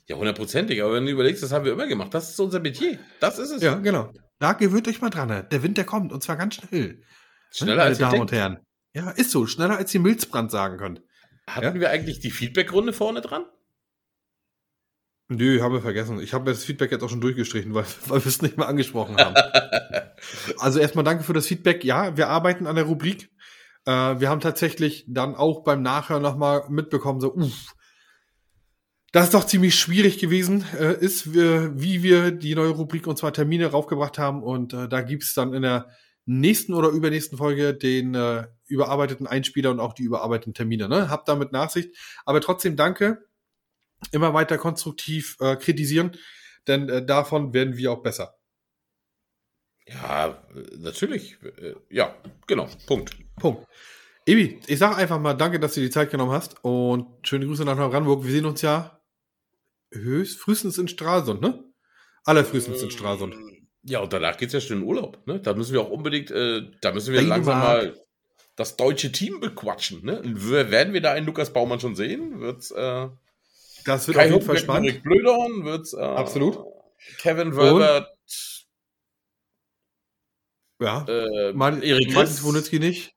Ja, hundertprozentig. Aber wenn du überlegst, das haben wir immer gemacht. Das ist unser Metier. Das ist es. Ja, genau. Da gewöhnt euch mal dran. ne? Der Winter kommt und zwar ganz schnell. Schneller ne, als Damen und. Herren. Ja, ist so. Schneller als ihr Milzbrand sagen könnt. Hatten Ja? wir eigentlich die Feedback-Runde vorne dran? Nö, haben wir vergessen. Ich habe das Feedback jetzt auch schon durchgestrichen, weil, [laughs] weil wir es nicht mehr angesprochen haben. [laughs] also erstmal danke für das Feedback. Ja, wir arbeiten an der Rubrik. Äh, wir haben tatsächlich dann auch beim Nachhören nochmal mitbekommen, so, uff, das ist doch ziemlich schwierig gewesen äh, ist, wie, wie wir die neue Rubrik und zwar Termine raufgebracht haben. Und äh, da gibt's dann in der nächsten oder übernächsten Folge den äh, überarbeiteten Einspieler und auch die überarbeiteten Termine. Ne? Habt damit Nachsicht. Aber trotzdem danke. Immer weiter konstruktiv äh, kritisieren, denn äh, davon werden wir auch besser. Ja, natürlich. Äh, Ja, genau. Punkt. Punkt. Ebi, ich sage einfach mal danke, dass du dir die Zeit genommen hast und schöne Grüße nach Neubrandenburg. Wir sehen uns ja höchst, frühestens in Stralsund, ne? Allerfrühestens in Stralsund. Ja, und danach geht's ja schön in Urlaub. Ne? Da müssen wir auch unbedingt, äh, da müssen wir Dänemark. langsam mal das deutsche Team bequatschen. Ne? Werden wir da einen Lukas Baumann schon sehen? Wird's äh, Das wird Kai auf jeden Fall spannend. Blödorn? Wird's äh, Absolut. Kevin Wölbert? Ja. Äh, Martin, Erik Martin nicht.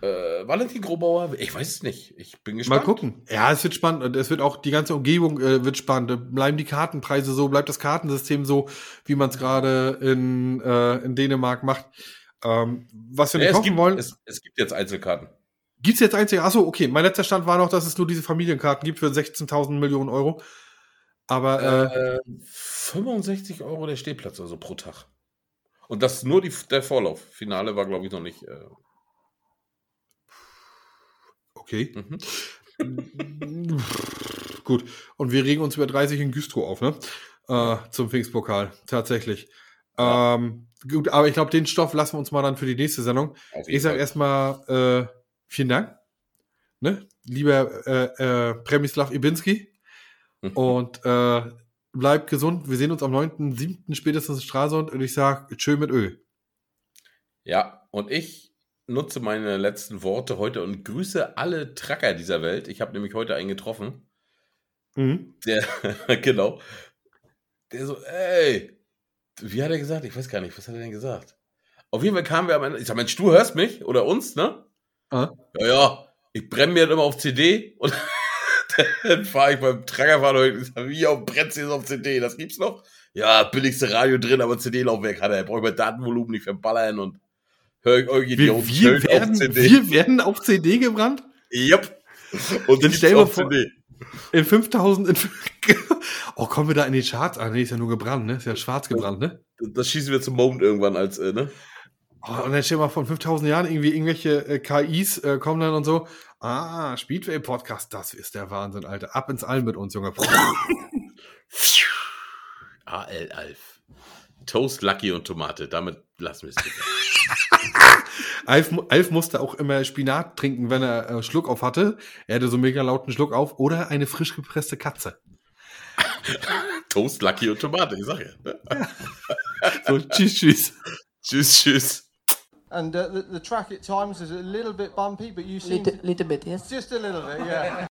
Äh, Valentin Grobauer? Ich weiß es nicht. Ich bin Mal gespannt. gucken. Ja, es wird spannend. Es wird auch, die ganze Umgebung äh, wird spannend. Bleiben die Kartenpreise so, bleibt das Kartensystem so, wie man es gerade in, äh, in Dänemark macht. Ähm, was wir Ja, nicht es, hoffen gibt, wollen. es, es gibt jetzt Einzelkarten. Gibt's jetzt einzige? Achso, okay. Mein letzter Stand war noch, dass es nur diese Familienkarten gibt für 16.000 Millionen Euro. Aber äh, Äh, 65 Euro der Stehplatz, also pro Tag. Und das ist nur die, der Vorlauf. Finale war, glaube ich, noch nicht. Okay. mhm. [laughs] Gut. Und wir regen uns über 30 in Güstrow auf, ne? Äh, zum Pfingstpokal. Tatsächlich. Ja. Ähm, gut, aber ich glaube, den Stoff lassen wir uns mal dann für die nächste Sendung. Ich sage erstmal äh, vielen Dank, ne? lieber äh, äh, Premislav Ibinski. Mhm. Und äh, bleibt gesund. Wir sehen uns am 9.7. spätestens in Stralsund und ich sage tschö mit Öl. Ja, und ich nutze meine letzten Worte heute und grüße alle Tracker dieser Welt. Ich habe nämlich heute einen getroffen, Mhm. der, [laughs] genau, der so, ey, wie hat er gesagt? Ich weiß gar nicht, was hat er denn gesagt? Auf jeden Fall kamen wir am Ende, ich sag, Mensch, du hörst mich oder uns, ne? Ah. Ja, ja, ich brenne mir das immer auf CD [laughs] und dann fahre ich beim Treckerfahren und ich sag, wie auf brennt jetzt auf CD, das gibt's noch? Ja, billigste Radio drin, aber CD-Laufwerk hat er, brauche ich mein Datenvolumen nicht verballern und hör euch Wir, Idioten wir, schön werden, wir werden auf CD gebrannt? Yep. Und Dann gibt's stell dir auf vor- CD. In 5000. In, [laughs] oh, kommen wir da in die Charts? Ah, nee, ist ja nur gebrannt, ne? Ist ja schwarz gebrannt, ne? Das schießen wir zum Moment irgendwann als, äh, ne? Oh, und dann stell dir mal von 5000 Jahren irgendwie irgendwelche äh, KIs äh, kommen dann und so. Ah, Speedway Podcast, das ist der Wahnsinn, Alter. Ab ins All mit uns, Junge. AL Alf. Toast, Lucky und Tomate. Damit lassen wir es bitte. [laughs] Alf, Alf musste auch immer Spinat trinken, wenn er äh, Schluck auf hatte. Er hatte so einen mega lauten Schluck auf. Oder eine frisch gepresste Katze. [laughs] Toast, Lucky und Tomate, ich sag ja. Ne? [laughs] So, tschüss, tschüss. Tschüss, tschüss. And uh, the, the track at times is a little bit bumpy, but you seem Little, to, little bit, yes. just a little bit, yeah.